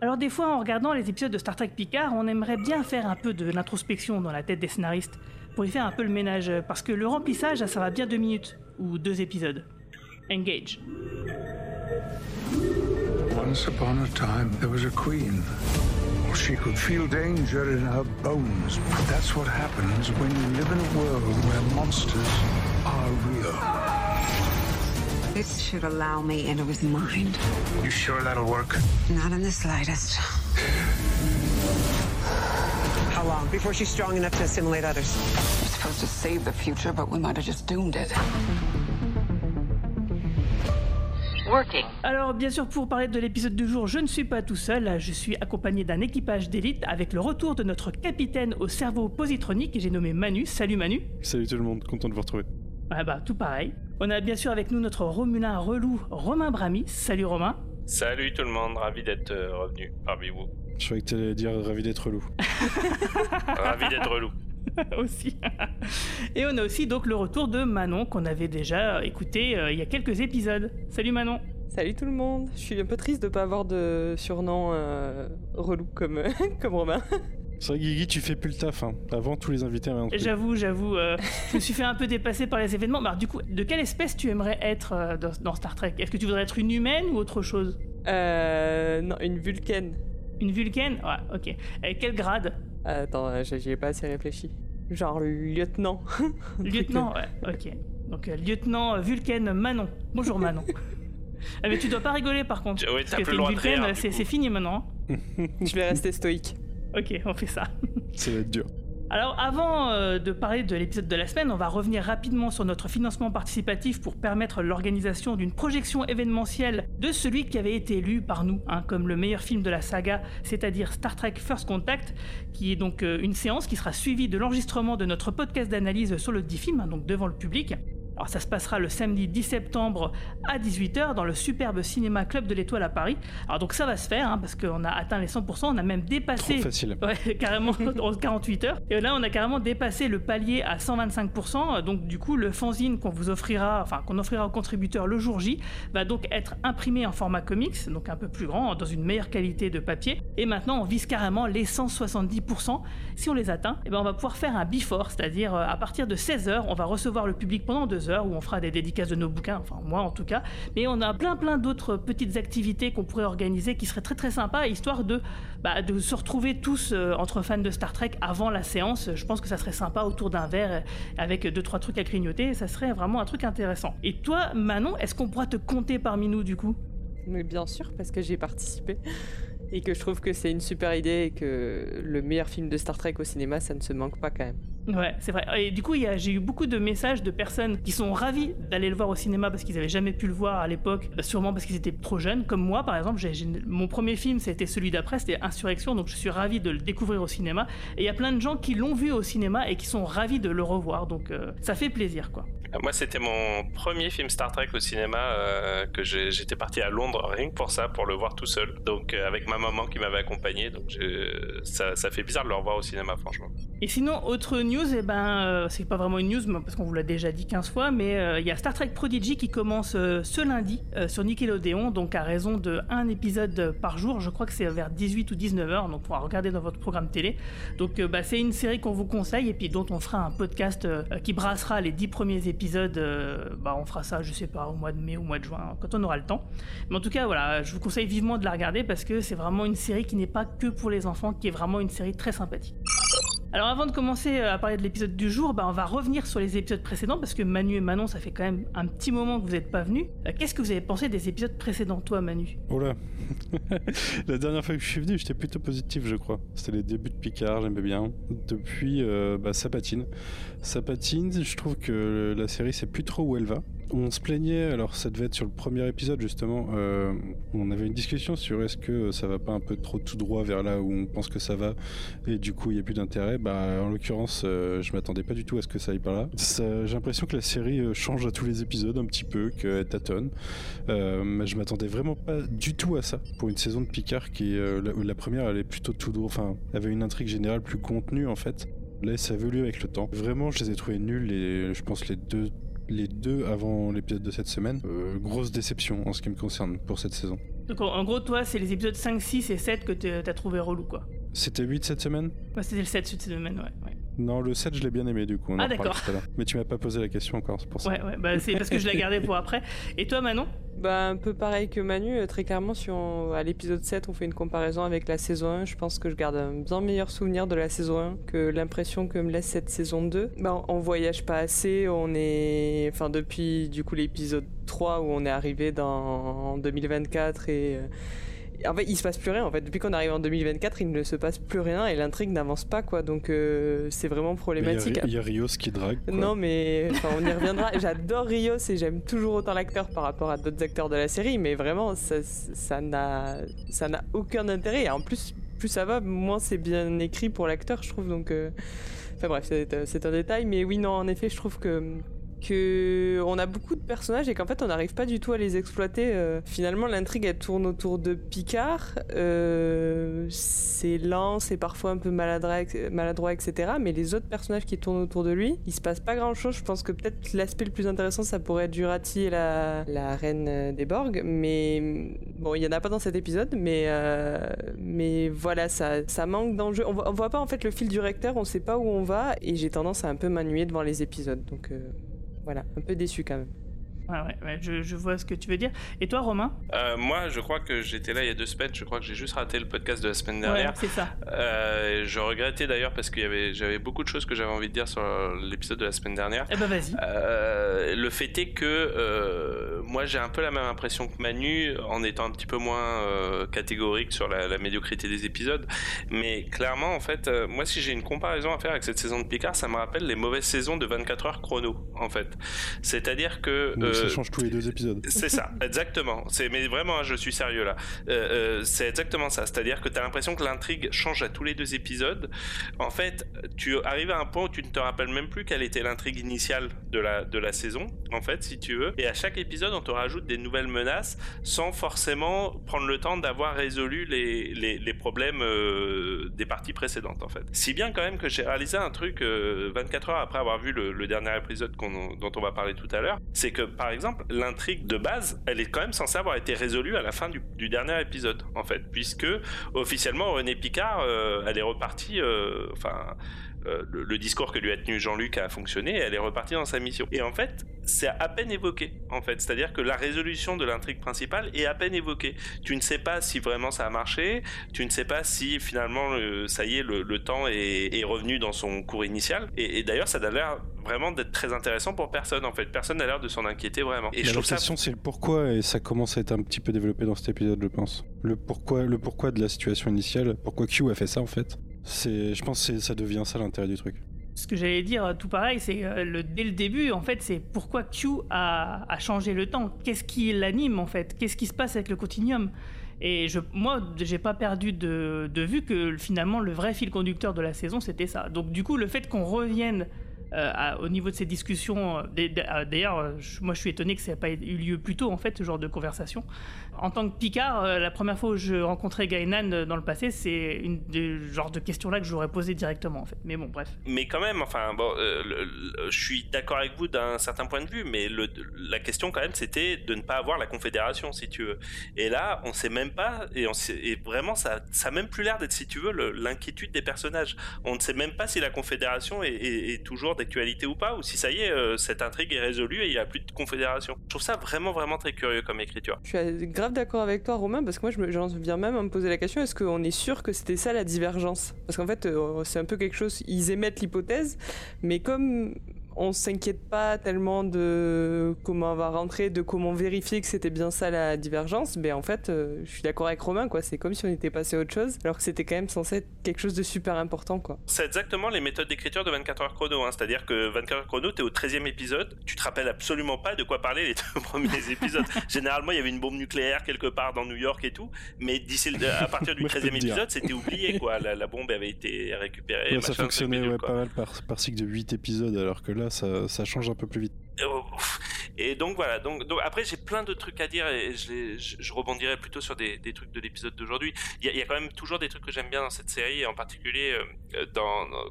Alors des fois en regardant les épisodes de Star Trek Picard, on aimerait bien faire un peu de l'introspection dans la tête des scénaristes pour y faire un peu le ménage parce que le remplissage ça va bien deux minutes ou deux épisodes. Engage. Once upon a time, there was a queen. She could feel danger in her bones. That's what happens when you live in a world where monsters are real. Should allow me into his mind. You sure that'll work? Not in the slightest. How long? Before she's strong enough to assimilate others? We're supposed to save the future, but we might have just doomed it. Working. Alors bien sûr pour parler de l'épisode du jour, je ne suis pas tout seul, je suis accompagné d'un équipage d'élite avec le retour de notre capitaine au cerveau positronique et j'ai nommé Manu. Salut Manu. Salut tout le monde, content de vous retrouver. Ah bah tout pareil. On a bien sûr avec nous notre Romulin relou Romain Brami. Salut Romain. Salut tout le monde, ravi d'être euh, revenu parmi vous. Je croyais que tu allais dire ravi d'être loup. ravi d'être loup. aussi. Et on a aussi donc le retour de Manon qu'on avait déjà écouté euh, il y a quelques épisodes. Salut Manon. Salut tout le monde. Je suis un peu triste de pas avoir de surnom euh, relou comme, comme Romain. C'est vrai, Guigui, tu fais plus le taf. Hein. Avant, tous les invités avaient un truc. J'avoue, j'avoue. euh, je me suis fait un peu dépasser par les événements. Mais alors, du coup, de quelle espèce tu aimerais être euh, dans, dans Star Trek? Est-ce que tu voudrais être une humaine ou autre chose? Euh, non, une vulcaine. Une vulcaine? Ouais, ok. Et quel grade? Attends, euh, j'y ai pas assez réfléchi. Genre lieutenant. Lieutenant, ouais, ok. Donc, euh, lieutenant vulcaine Manon. Bonjour Manon. Ah, mais tu dois pas rigoler par contre. Oui, parce t'as que plus t'es le droit une de vulcaine, c'est fini maintenant. hein. Je vais rester stoïque. Ok, on fait ça. Ça va être dur. Alors avant euh, de parler de l'épisode de la semaine, on va revenir rapidement sur notre financement participatif pour permettre l'organisation d'une projection événementielle de celui qui avait été élu par nous hein, comme le meilleur film de la saga, c'est-à-dire Star Trek First Contact, qui est donc euh, une séance qui sera suivie de l'enregistrement de notre podcast d'analyse sur le dit film, hein, donc devant le public. Alors ça se passera le samedi 10 septembre à 18h dans le superbe cinéma Club de l'Étoile à Paris. Alors donc ça va se faire hein, parce qu'on a atteint les 100%, on a même dépassé facile. Ouais, carrément en 48 heures. Et là, on a carrément dépassé le palier à 125%. Donc, du coup, le fanzine qu'on vous offrira, enfin, qu'on offrira aux contributeurs le jour J, va donc être imprimé en format comics, donc un peu plus grand, dans une meilleure qualité de papier. Et maintenant, on vise carrément les 170%. Si on les atteint, eh ben, on va pouvoir faire un before, c'est-à-dire euh, à partir de 16 heures, on va recevoir le public pendant deux où on fera des dédicaces de nos bouquins, enfin, moi en tout cas. Mais on a plein, plein d'autres petites activités qu'on pourrait organiser qui seraient très, très sympas, histoire de, bah, se retrouver tous euh, entre fans de Star Trek avant la séance. Je pense que ça serait sympa autour d'un verre euh, avec deux trois trucs à grignoter. Ça serait vraiment un truc intéressant. Et toi, Manon, est-ce qu'on pourra te compter parmi nous du coup? Mais bien sûr, parce que j'ai participé. Et que je trouve que c'est une super idée et que le meilleur film de Star Trek au cinéma, ça ne se manque pas quand même. Ouais, c'est vrai. Et du coup, j'ai eu beaucoup de messages de personnes qui sont ravis d'aller le voir au cinéma parce qu'ils avaient jamais pu le voir à l'époque, bah, sûrement parce qu'ils étaient trop jeunes. Comme moi, par exemple, mon premier film, c'était celui d'après, c'était Insurrection, donc je suis ravi de le découvrir au cinéma. Et il y a plein de gens qui l'ont vu au cinéma et qui sont ravis de le revoir, donc euh, ça fait plaisir, quoi. Moi, c'était mon premier film Star Trek au cinéma euh, que j'étais parti à Londres rien que pour ça, pour le voir tout seul. Donc, euh, avec ma maman qui m'avait accompagné. Donc, ça, ça fait bizarre de le revoir au cinéma, franchement. Et sinon, autre news, eh ben, euh, c'est pas vraiment une news parce qu'on vous l'a déjà dit 15 fois, mais il y a Star Trek Prodigy qui commence ce lundi sur Nickelodeon, donc à raison de un épisode par jour. Je crois que c'est vers 18 ou 19 heures, donc pour regarder dans votre programme télé. Donc bah, c'est une série qu'on vous conseille et puis dont on fera un podcast qui brassera les 10 premiers épisodes. Euh, bah, on fera ça, je sais pas, au mois de mai ou au mois de juin, quand on aura le temps. Mais en tout cas, voilà, je vous conseille vivement de la regarder parce que c'est vraiment une série qui n'est pas que pour les enfants, qui est vraiment une série très sympathique. Alors avant de commencer euh, à parler de l'épisode du jour, bah, on va revenir sur les épisodes précédents parce que Manu et Manon, ça fait quand même un petit moment que vous n'êtes pas venus. Qu'est-ce que vous avez pensé des épisodes précédents, toi Manu? Oh là La dernière fois que je suis venu, j'étais plutôt positif, je crois. C'était les débuts de Picard, j'aimais bien. Depuis, euh, bah, ça patine. Ça patine, je trouve que la série sait plus trop où elle va. On se plaignait, alors ça devait être sur le premier épisode justement, euh, on avait une discussion sur est-ce que ça va pas un peu trop tout droit vers là où on pense que ça va et du coup il n'y a plus d'intérêt. Bah, en l'occurrence, euh, je m'attendais pas du tout à ce que ça aille par là. J'ai l'impression que la série euh, change à tous les épisodes un petit peu, qu'elle tâtonne. Euh, je m'attendais vraiment pas du tout à ça pour une saison de Picard qui, euh, la, première, elle est plutôt tout droit, enfin, avait une intrigue générale plus contenue en fait. Là, ça évolue avec le temps. Vraiment, je les ai trouvés nuls et je pense les deux les deux avant l'épisode de cette semaine. Euh, grosse déception en ce qui me concerne pour cette saison. Donc en, en gros, toi, c'est les épisodes 5, 6 et 7 que t'as trouvé relou, quoi. C'était 8 cette semaine? Moi, c'était le 7 cette semaine, ouais. ouais. Non, le 7, je l'ai bien aimé du coup. On Ah, d'accord. Mais tu m'as pas posé la question encore, c'est pour ça. Ouais, ouais, bah c'est parce que je l'ai gardé pour après. Et toi, Manon? Bah, un peu pareil que Manu, euh, très clairement, si on, à l'épisode 7 on fait une comparaison avec la saison 1, je pense que je garde un bien meilleur souvenir de la saison 1 que l'impression que me laisse cette saison 2. Bah, on, on voyage pas assez, on est. Enfin, depuis du coup l'épisode 3 où on est arrivé dans en 2024 et. euh, en fait, il se passe plus rien. En fait, depuis qu'on arrive en 2024, il ne se passe plus rien et l'intrigue n'avance pas, quoi. Donc, euh, c'est vraiment Il y problématique. il y, a Rios qui drague. quoi. Non, mais on y reviendra. J'adore Rios et j'aime toujours autant l'acteur par rapport à d'autres acteurs de la série, mais vraiment, ça ça n'a ça n'a aucun intérêt. Et en plus, plus ça va, moins c'est bien écrit pour l'acteur, je trouve. Donc, euh, enfin bref, c'est c'est un détail, mais oui, non, en effet, je trouve que que on a beaucoup de personnages et qu'en fait on n'arrive pas du tout à les exploiter. Euh, finalement, l'intrigue elle tourne autour de Picard. Euh, c'est lent, c'est parfois un peu maladroit, etc. Mais les autres personnages qui tournent autour de lui, il se passe pas grand chose. Je pense que peut-être l'aspect le plus intéressant, ça pourrait être Jurati et la, reine euh, des Borg. Mais bon, il y en a pas dans cet épisode, mais mais voilà, ça, manque d'enjeu. On, voit- on voit pas en fait le fil du recteur, on sait pas où on va, et j'ai tendance à un peu m'ennuyer devant les épisodes. Donc voilà, un peu déçu quand même. Ouais, ouais, ouais, je, je vois ce que tu veux dire. Et toi, Romain? Euh, moi, je crois que j'étais là il y a deux semaines. Je crois que j'ai juste raté le podcast de la semaine Ouais, dernière. c'est ça. Euh, je regrettais d'ailleurs parce avait, j'avais beaucoup de choses que j'avais envie de dire sur l'épisode de la semaine dernière. Eh ben, vas-y. Euh, le fait est que euh, moi j'ai un peu la même impression que Manu en étant un petit peu moins euh, catégorique sur la, la médiocrité des épisodes mais clairement en fait euh, moi si j'ai une comparaison à faire avec cette saison de Picard ça me rappelle les mauvaises saisons de 24 heures chrono en fait c'est à dire que ça change tous les deux épisodes. c'est ça, exactement. C'est mais vraiment, hein, je suis sérieux là. Euh, euh, c'est exactement ça. C'est-à-dire que tu as l'impression que l'intrigue change à tous les deux épisodes. En fait, tu arrives à un point où tu ne te rappelles même plus quelle était l'intrigue initiale de la de la saison. En fait, si tu veux. Et à chaque épisode, on te rajoute des nouvelles menaces sans forcément prendre le temps d'avoir résolu les les, les problèmes euh, des parties précédentes. En fait. Si bien quand même que j'ai réalisé un truc euh, 24 heures après avoir vu le, le dernier épisode dont on va parler tout à l'heure, c'est que par exemple l'intrigue de base, elle est quand même censée avoir été résolue à la fin du, du dernier épisode, en fait, puisque officiellement René Picard, euh, elle est repartie, euh, enfin. Euh, le, le discours que lui a tenu Jean-Luc a fonctionné et elle est repartie dans sa mission. Et en fait, c'est à peine évoqué, en fait. C'est-à-dire que la résolution de l'intrigue principale est à peine évoquée. Tu ne sais pas si vraiment ça a marché, tu ne sais pas si finalement, euh, ça y est, le, le temps est, est revenu dans son cours initial. Et, et d'ailleurs, ça a l'air vraiment d'être très intéressant pour personne, en fait. Personne n'a l'air de s'en inquiéter vraiment. Et je la trouve ça question, c'est le pourquoi, et ça commence à être un petit peu développé dans cet épisode, je pense. Le pourquoi, le pourquoi de la situation initiale, pourquoi Q a fait ça en fait. C'est, je pense que ça devient ça l'intérêt du truc. Ce que j'allais dire euh, tout pareil, c'est euh, le, dès le début, en fait, c'est pourquoi Q a, a changé le temps. Qu'est-ce qui l'anime, en fait? Qu'est-ce qui se passe avec le continuum? Et je, moi, j'ai pas perdu de, de vue que finalement, le vrai fil conducteur de la saison, c'était ça. Donc, du coup, le fait qu'on revienne à- au niveau de ces discussions, euh, d'ailleurs, euh, je- moi, je suis étonné que ça n'ait pas eu lieu plus tôt, en fait, ce genre de conversation. En tant que Picard, euh, la première fois où je rencontrais Gainan euh, dans le passé, c'est une des genres de questions-là que j'aurais posé directement, en fait. Mais bon, bref. mais quand même, enfin, bon, euh, je suis d'accord avec vous d'un certain point de vue, mais la question quand même, c'était de ne pas avoir la confédération, si tu veux. Et là, on sait même pas, et, vraiment, ça, ça a même plus l'air d'être, si tu veux, l'inquiétude des personnages. On ne sait même pas si la confédération est, est- toujours d'actualité ou pas, ou si ça y est, euh, cette intrigue est résolue et il n'y a plus de confédération. Je trouve ça vraiment, vraiment très curieux comme écriture. Je suis grave d'accord avec toi, Romain, parce que moi, je j'en viens même à me poser la question est-ce qu'on est sûr que c'était ça la divergence? Parce qu'en fait, euh, c'est un peu quelque chose. Ils émettent l'hypothèse, mais comme on s'inquiète pas tellement de comment on va rentrer, de comment vérifier que c'était bien ça la divergence. Mais en fait, euh, je suis d'accord avec Romain, quoi. C'est comme si on était passé à autre chose, alors que c'était quand même censé être quelque chose de super important, quoi. C'est exactement les méthodes d'écriture de 24 heures chrono. Hein. C'est-à-dire que 24 heures chrono, t'es au 13e épisode, tu te rappelles absolument pas de quoi parler les deux premiers épisodes. Généralement, il y avait une bombe nucléaire quelque part dans New York et tout, mais d'ici le- à partir du Moi, je peux 13e te dire. épisode, c'était oublié, quoi. La, la bombe avait été récupérée. Ouais, ça fonctionnait ouais, pas mal par, par cycle de 8 épisodes, alors que là, ça, change un peu plus vite. Pff. Et donc voilà, donc, après j'ai plein de trucs à dire et je, rebondirai plutôt sur des, trucs de l'épisode d'aujourd'hui. Il y, a, il y a quand même toujours des trucs que j'aime bien dans cette série et en particulier euh,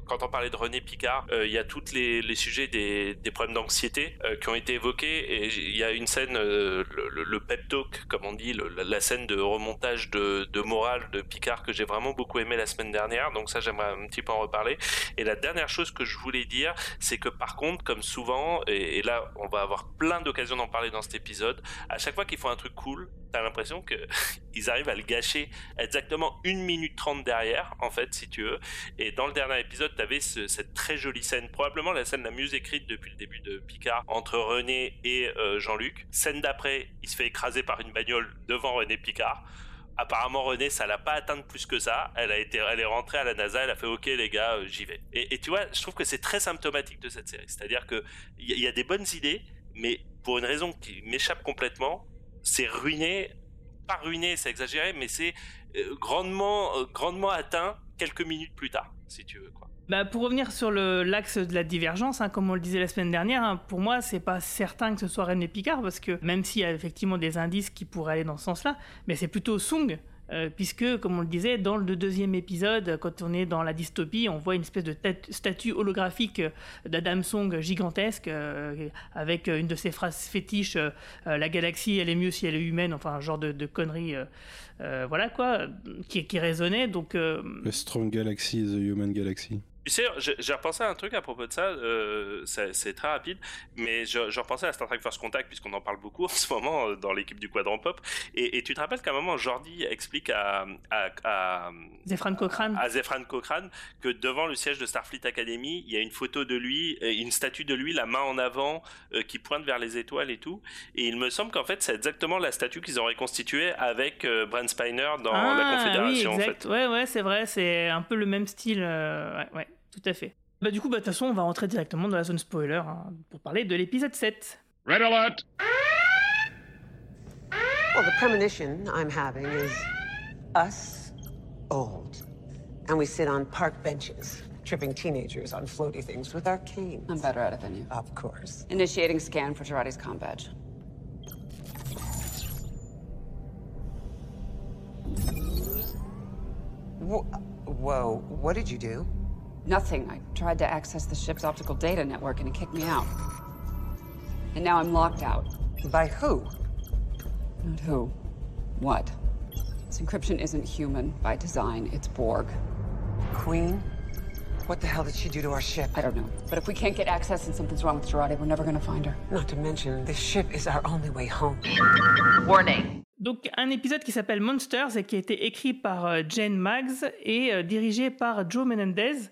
quand on parlait de René Picard, euh, il y a tous les, sujets des, problèmes d'anxiété euh, qui ont été évoqués il y a une scène, euh, le, pep talk comme on dit, la, scène de remontage de, morale de Picard que j'ai vraiment beaucoup aimé la semaine dernière, donc ça j'aimerais un petit peu en reparler. Et la dernière chose que je voulais dire, c'est que par contre, comme souvent, et, là on va avoir plein d'occasions d'en parler dans cet épisode, à chaque fois qu'ils font un truc cool, t'as l'impression que ils arrivent à le gâcher exactement une minute trente derrière, en fait, si tu veux. Dans le dernier épisode, t'avais ce, cette très jolie scène, probablement la scène la mieux écrite depuis le début de Picard, entre René et euh, Jean-Luc. Scène d'après, il se fait écraser par une bagnole devant René Picard. Apparemment René ça l'a pas atteinte plus que ça. Elle a été, elle est rentrée à la NASA, elle a fait OK les gars, euh, j'y vais. Et, tu vois, je trouve que c'est très symptomatique de cette série. C'est-à-dire que il y, y a des bonnes idées, mais pour une raison qui m'échappe complètement, c'est ruiné. Pas ruiné, c'est exagéré, mais c'est euh, grandement, grandement atteint quelques minutes plus tard, si tu veux quoi. Bah, pour revenir sur l'axe de la divergence, hein, comme on le disait la semaine dernière, hein, pour moi, c'est pas certain que ce soit René Picard, parce que même s'il y a effectivement des indices qui pourraient aller dans ce sens-là, mais c'est plutôt Sung. Euh, puisque, comme on le disait, dans le deuxième épisode, quand on est dans la dystopie, on voit une espèce de statue holographique euh, d'Adam Song gigantesque, euh, avec une de ses phrases fétiches La galaxie, elle est mieux si elle est humaine », enfin, un genre de, de connerie, euh, voilà quoi, qui, résonnait. Donc, Le Strong Galaxy the Human Galaxy. Tu sais, j'ai repensé à un truc à propos de ça, euh, c'est très rapide, mais je, je repensais à Star Trek First Contact, puisqu'on en parle beaucoup en ce moment euh, dans l'équipe du Quadrant Pop, et, et tu te rappelles qu'à un moment, Jordi explique à, à, à, Zefran Cochrane. à Zefran Cochrane que devant le siège de Starfleet Academy, il y a une photo de lui, euh, une statue de lui, la main en avant, euh, qui pointe vers les étoiles et tout, et il me semble qu'en fait, c'est exactement la statue qu'ils ont reconstituée avec euh, Brent Spiner dans la Confédération, Ah, oui, en exact. fait. Ouais, ouais, c'est vrai, c'est un peu le même style. ouais, ouais, tout à fait. Bah, du coup, bah, de toute façon, on va rentrer directement dans la zone spoiler hein, pour parler de l'épisode 7. Red alert! Well, the premonition I'm having is us old. And we sit on park benches, tripping teenagers on floaty things with our canes. I'm better at it than you. Of course. Initiating scan for Girardi's com badge. Wh- Whoa, what did you do? Nothing. I tried to access the ship's optical data network and it kicked me out. And now I'm locked out. By who? Not who. What? This encryption isn't human by design, it's Borg. Queen? What the hell did she do to our ship? I don't know. But if we can't get access and something's wrong with Girardi, we're never gonna find her. Not to mention, this ship is our only way home. Warning. Donc, un épisode qui s'appelle Monsters et qui a été écrit par euh, Jane Maggs et euh, dirigé par Joe Menendez.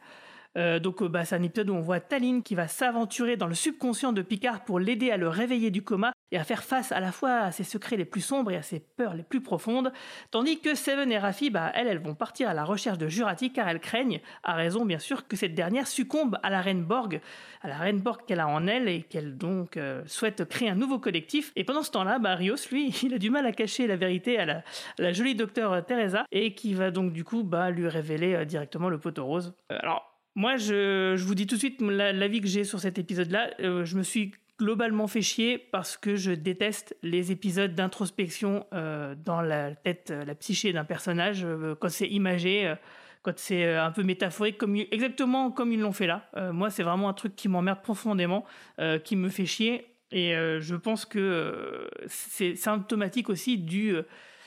Euh, donc, euh, bah, c'est un épisode où on voit Taline qui va s'aventurer dans le subconscient de Picard pour l'aider à le réveiller du coma et à faire face à la fois à ses secrets les plus sombres et à ses peurs les plus profondes. Tandis que Seven et Raffi, bah, elles, elles vont partir à la recherche de Jurati car elles craignent, à raison bien sûr, que cette dernière succombe à la reine Borg, à la reine Borg qu'elle a en elle et qu'elle donc euh, souhaite créer un nouveau collectif. Et pendant ce temps-là, bah, Rios, lui, il a du mal à cacher la vérité à la, jolie docteur Teresa et qui va donc du coup bah, lui révéler directement le poteau rose. Euh, alors, moi, je, vous dis tout de suite la- l'avis que j'ai sur cet épisode-là. Euh, je me suis globalement fait chier parce que je déteste les épisodes d'introspection euh, dans la tête, euh, la psyché d'un personnage, quand c'est imagé, quand c'est un peu métaphorique, comme, exactement comme ils l'ont fait là. Moi, c'est vraiment un truc qui m'emmerde profondément, qui me fait chier. Et je pense que c'est symptomatique aussi du,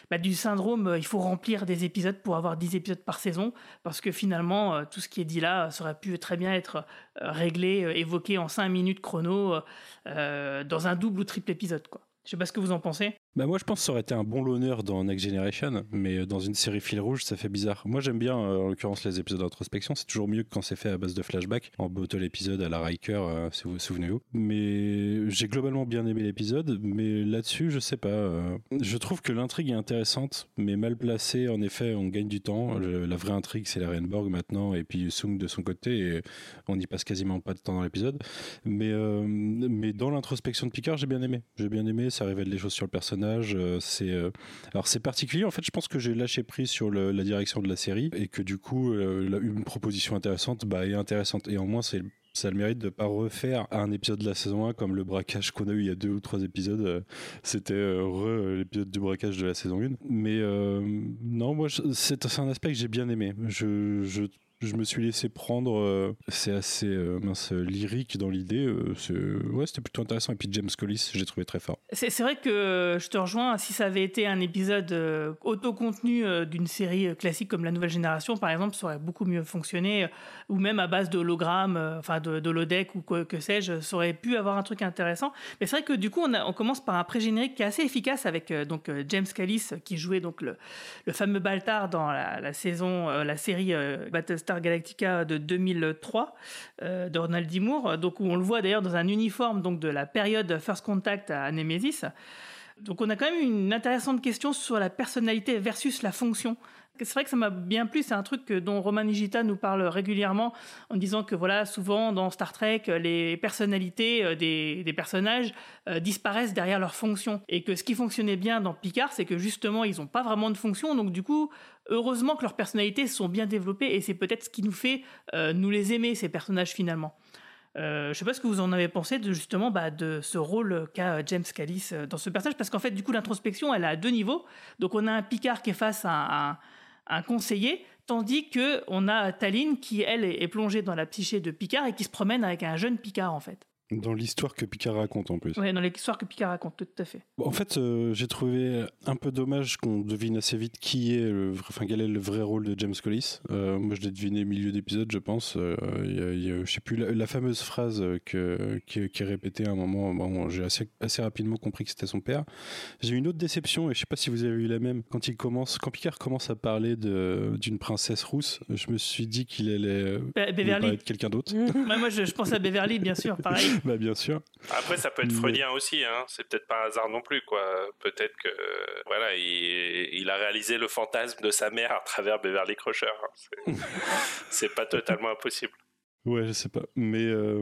bah, du syndrome euh, il faut remplir des épisodes pour avoir 10 épisodes par saison, parce que finalement, euh, tout ce qui est dit là, ça aurait pu très bien être euh, réglé, euh, évoqué en 5 minutes chrono, euh, euh, dans un double ou triple épisode. Quoi. Je sais pas ce que vous en pensez. Bah moi je pense que ça aurait été un bon loner dans Next Generation, mais dans une série fil rouge ça fait bizarre. Moi j'aime bien euh, en l'occurrence les épisodes d'introspection, c'est toujours mieux que quand c'est fait à base de flashback, en bottle épisode à la Riker, euh, si vous vous souvenez-vous. Mais j'ai globalement bien aimé l'épisode, mais là-dessus je sais pas. euh, je trouve que l'intrigue est intéressante, mais mal placée. En effet, on gagne du temps. La vraie intrigue c'est la Renborg maintenant, et puis Sung de son côté, et on n'y passe quasiment pas de temps dans l'épisode. Mais, euh, mais dans l'introspection de Picard, j'ai bien aimé. J'ai bien aimé, ça révèle des choses sur le personnage. Euh, c'est euh, alors c'est particulier. En fait, je pense que j'ai lâché prise sur la direction de la série et que du coup, euh, une proposition intéressante, bah, est intéressante. Et en moins, c'est ça le mérite de pas refaire un épisode de la saison 1 comme le braquage qu'on a eu il y a deux ou trois épisodes. C'était l'épisode du braquage de la saison 1. Mais non, moi, c'est un aspect que j'ai bien aimé. Je, je me suis laissé prendre. euh, c'est assez euh, mince, lyrique dans l'idée. euh, ouais, c'était plutôt intéressant. Et puis James Collis, j'ai trouvé très fort. C'est vrai que je te rejoins. Si ça avait été un épisode autocontenu d'une série classique comme La Nouvelle Génération, par exemple, ça aurait beaucoup mieux fonctionné. ou même à base de hologrammes, enfin de, de ou que sais-je, ça aurait pu avoir un truc intéressant. Mais c'est vrai que du coup, on, commence par un pré-générique qui est assez efficace avec donc James Callis euh, qui jouait donc le, le fameux Baltar dans la, saison, la série euh, Battlestar Galactica de 2003 euh, de Ronald D. Moore, donc où on le voit d'ailleurs dans un uniforme donc de la période First Contact à Nemesis. Donc on a quand même une intéressante question sur la personnalité versus la fonction. C'est vrai que ça m'a bien plu, c'est un truc dont Roman Nigita nous parle régulièrement en disant que voilà, souvent dans Star Trek, les personnalités euh, des, personnages euh, disparaissent derrière leur fonction. Et que ce qui fonctionnait bien dans Picard, c'est que justement, ils n'ont pas vraiment de fonction, donc du coup, heureusement que leurs personnalités sont bien développées et c'est peut-être ce qui nous fait euh, nous les aimer, ces personnages finalement. Euh, je sais pas ce que vous en avez pensé de justement bah, de ce rôle qu'a James Callis dans ce personnage, parce qu'en fait, du coup, l'introspection, elle à deux niveaux. Donc, on a un Picard qui est face à un, un conseiller, tandis que on a Taline qui, elle, est, plongée dans la psyché de Picard et qui se promène avec un jeune Picard, en fait. Dans l'histoire que Picard raconte en plus. Ouais, dans l'histoire que Picard raconte, tout à fait. En fait, euh, j'ai trouvé un peu dommage qu'on devine assez vite qui est, le, enfin quel est le vrai rôle de James Collis. Euh, moi, je l'ai deviné au milieu d'épisode, je pense. Euh, y a- il y a- je sais plus la, la fameuse phrase que, qui, qui est répétée à un moment. Bon, j'ai assez, assez rapidement compris que c'était son père. J'ai eu une autre déception et je sais pas si vous avez eu la même. Quand il commence, quand Picard commence à parler d'une princesse rousse, je me suis dit qu'il allait, allait parler de quelqu'un d'autre. Ouais, moi, je, je pense à Beverly, bien sûr, pareil. bah bien sûr. Après, ça peut être Mais- freudien aussi, hein. c'est peut-être pas un hasard non plus. quoi. Peut-être que voilà, il, il a réalisé le fantasme de sa mère à travers Beverly Crusher. hein. C'est- C'est pas totalement impossible. Ouais, je sais pas. Mais, euh,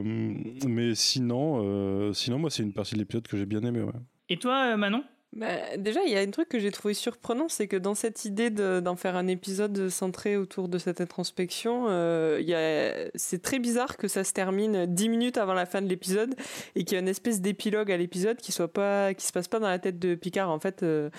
mais sinon, euh, sinon, moi, c'est une partie de l'épisode que j'ai bien aimé. Ouais. Et toi, euh, Manon? Bah, déjà, il y a un truc que j'ai trouvé surprenant, c'est que dans cette idée de- d'en faire un épisode centré autour de cette introspection, euh, c'est très bizarre que ça se termine dix minutes avant la fin de l'épisode et qu'il y a une espèce d'épilogue à l'épisode qui soit pas, qui se passe pas dans la tête de Picard. En fait, euh,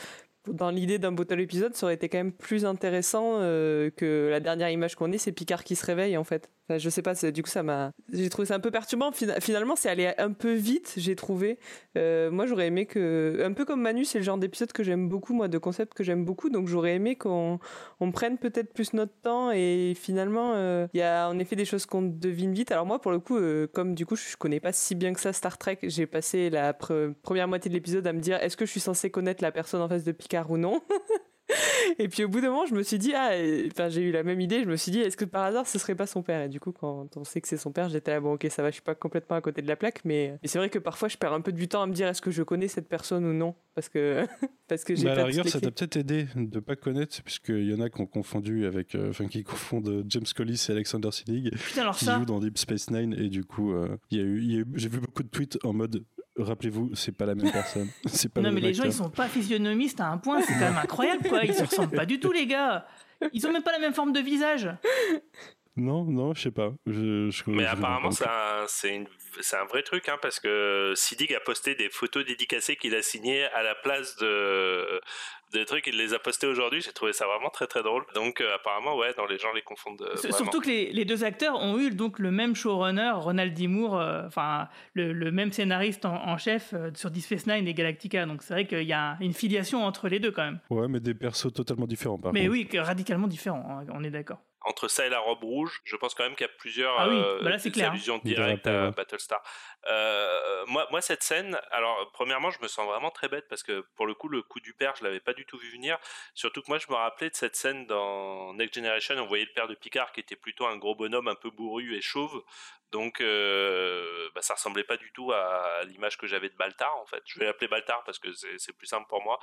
dans l'idée d'un bottle épisode, ça aurait été quand même plus intéressant euh, que la dernière image qu'on ait, c'est Picard qui se réveille en fait. Je sais pas, du coup ça m'a, j'ai trouvé ça un peu perturbant. Fina- Finalement, c'est allé un peu vite, j'ai trouvé. Euh, moi, j'aurais aimé que, un peu comme Manu, c'est le genre d'épisode que j'aime beaucoup, moi, de concept que j'aime beaucoup. Donc, j'aurais aimé qu'on on prenne peut-être plus notre temps. Et finalement, euh, il y a en effet des choses qu'on devine vite. Alors moi, pour le coup, euh, comme du coup, je connais pas si bien que ça Star Trek, j'ai passé la pre- première moitié de l'épisode à me dire est-ce que je suis censé connaître la personne en face de Picard ou non? Et puis au bout d'un moment, je me suis dit, ah, et- enfin, j'ai eu la même idée, je me suis dit, est-ce que par hasard ce serait pas son père? Et du coup, quand on sait que c'est son père, j'étais là, bon, ok, ça va, je suis pas complètement à côté de la plaque, mais, mais c'est vrai que parfois je perds un peu du temps à me dire, est-ce que je connais cette personne ou non? Parce que, parce que j'ai Bah, à pas la toutes rigueur, ça t'a peut-être aidé de pas connaître, puisqu'il y en a qui ont confondu avec, euh, enfin, qui confondent James Collis et Alexander Siddig, qui ça, jouent dans Deep Space Nine, et du coup, euh, y a eu, eu- j'ai vu beaucoup de tweets en mode, rappelez-vous, c'est pas la même personne, c'est pas non le mais même les gens, ils sont pas physionomistes à un point, c'est quand même incroyable, quoi. Ils se ressemblent pas du tout, les gars. Ils ont même pas la même forme de visage. Non, non, je sais pas. Je, je- Mais je apparemment, c'est un, un vrai truc, hein, parce que Siddig a posté des photos dédicacées qu'il a signées à la place de des trucs. Il les a postées aujourd'hui. J'ai trouvé ça vraiment très très drôle. Donc euh, apparemment, ouais, dans les gens les confondent. euh. Surtout que les, les deux acteurs ont eu donc le même showrunner, Ronald D. Moore, euh, enfin le, le même scénariste en, en chef euh, sur Deep Space Nine et Galactica. Donc c'est vrai qu'il y a une filiation entre les deux quand même. Ouais, mais des persos totalement différents par Mais contre. oui, que radicalement différents, hein, on est d'accord. entre ça et la robe rouge, je pense quand même qu'il y a plusieurs ah oui, euh, bah là, clair. allusions directes à. Battlestar. Euh, moi, moi, cette scène, alors premièrement, je me sens vraiment très bête parce que pour le coup, le coup du père, je l'avais pas du tout vu venir. Surtout que moi, je me rappelais de cette scène dans Next Generation. On voyait le père de Picard qui était plutôt un gros bonhomme, un peu bourru et chauve. Donc, euh, bah, ça ressemblait pas du tout à l'image que j'avais de Baltar, en fait. Je vais l'appeler Baltar parce que c'est plus simple pour moi.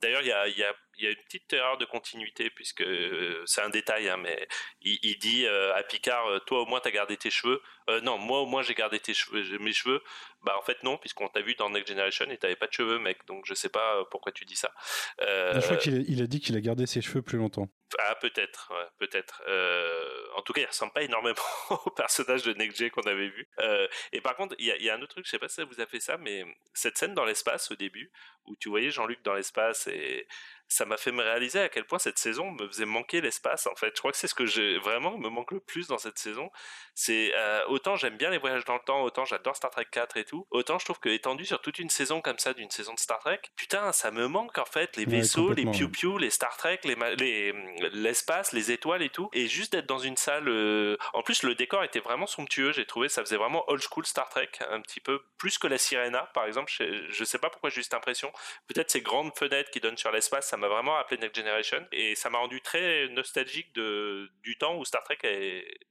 D'ailleurs, il y a, il y, a, il y a une petite erreur de continuité, puisque euh, c'est un détail, hein, mais il, il dit euh, à Picard, toi au moins t'as gardé tes cheveux. Non, moi au moins j'ai gardé tes cheveux, mes cheveux. Bah en fait non, puisqu'on t'a vu dans Next Generation et t'avais pas de cheveux, mec. Donc je sais pas euh, pourquoi tu dis ça. Euh, Je crois qu'il a, il a dit qu'il a gardé ses cheveux plus longtemps. ah peut-être, ouais, peut-être. Euh, en tout cas, il ressemble pas énormément au personnage de Next Gen qu'on avait vu. Euh, et par contre, il y, a- il y a un autre truc, je sais pas si ça vous a fait ça, mais cette scène dans l'espace au début, où tu voyais Jean-Luc dans l'espace et ça m'a fait me réaliser à quel point cette saison me faisait manquer l'espace. En fait, je crois que c'est ce que j'ai vraiment me manque le plus dans cette saison. C'est euh, autant j'aime bien les voyages dans le temps, autant j'adore Star Trek 4 et tout, autant je trouve que étendu sur toute une saison comme ça d'une saison de Star Trek, putain, ça me manque en fait les Ouais, vaisseaux, les piou piou, les Star Trek, les les l'espace, les étoiles et tout, et juste d'être dans une salle. euh, En plus, le décor était vraiment somptueux. J'ai trouvé ça faisait vraiment old school Star Trek, un petit peu plus que la Sirena, par exemple. Je, je sais pas pourquoi j'ai eu cette impression. Peut-être ces grandes fenêtres qui donnent sur l'espace, ça m'a vraiment rappelé Next Generation, et ça m'a rendu très nostalgique de du temps où Star Trek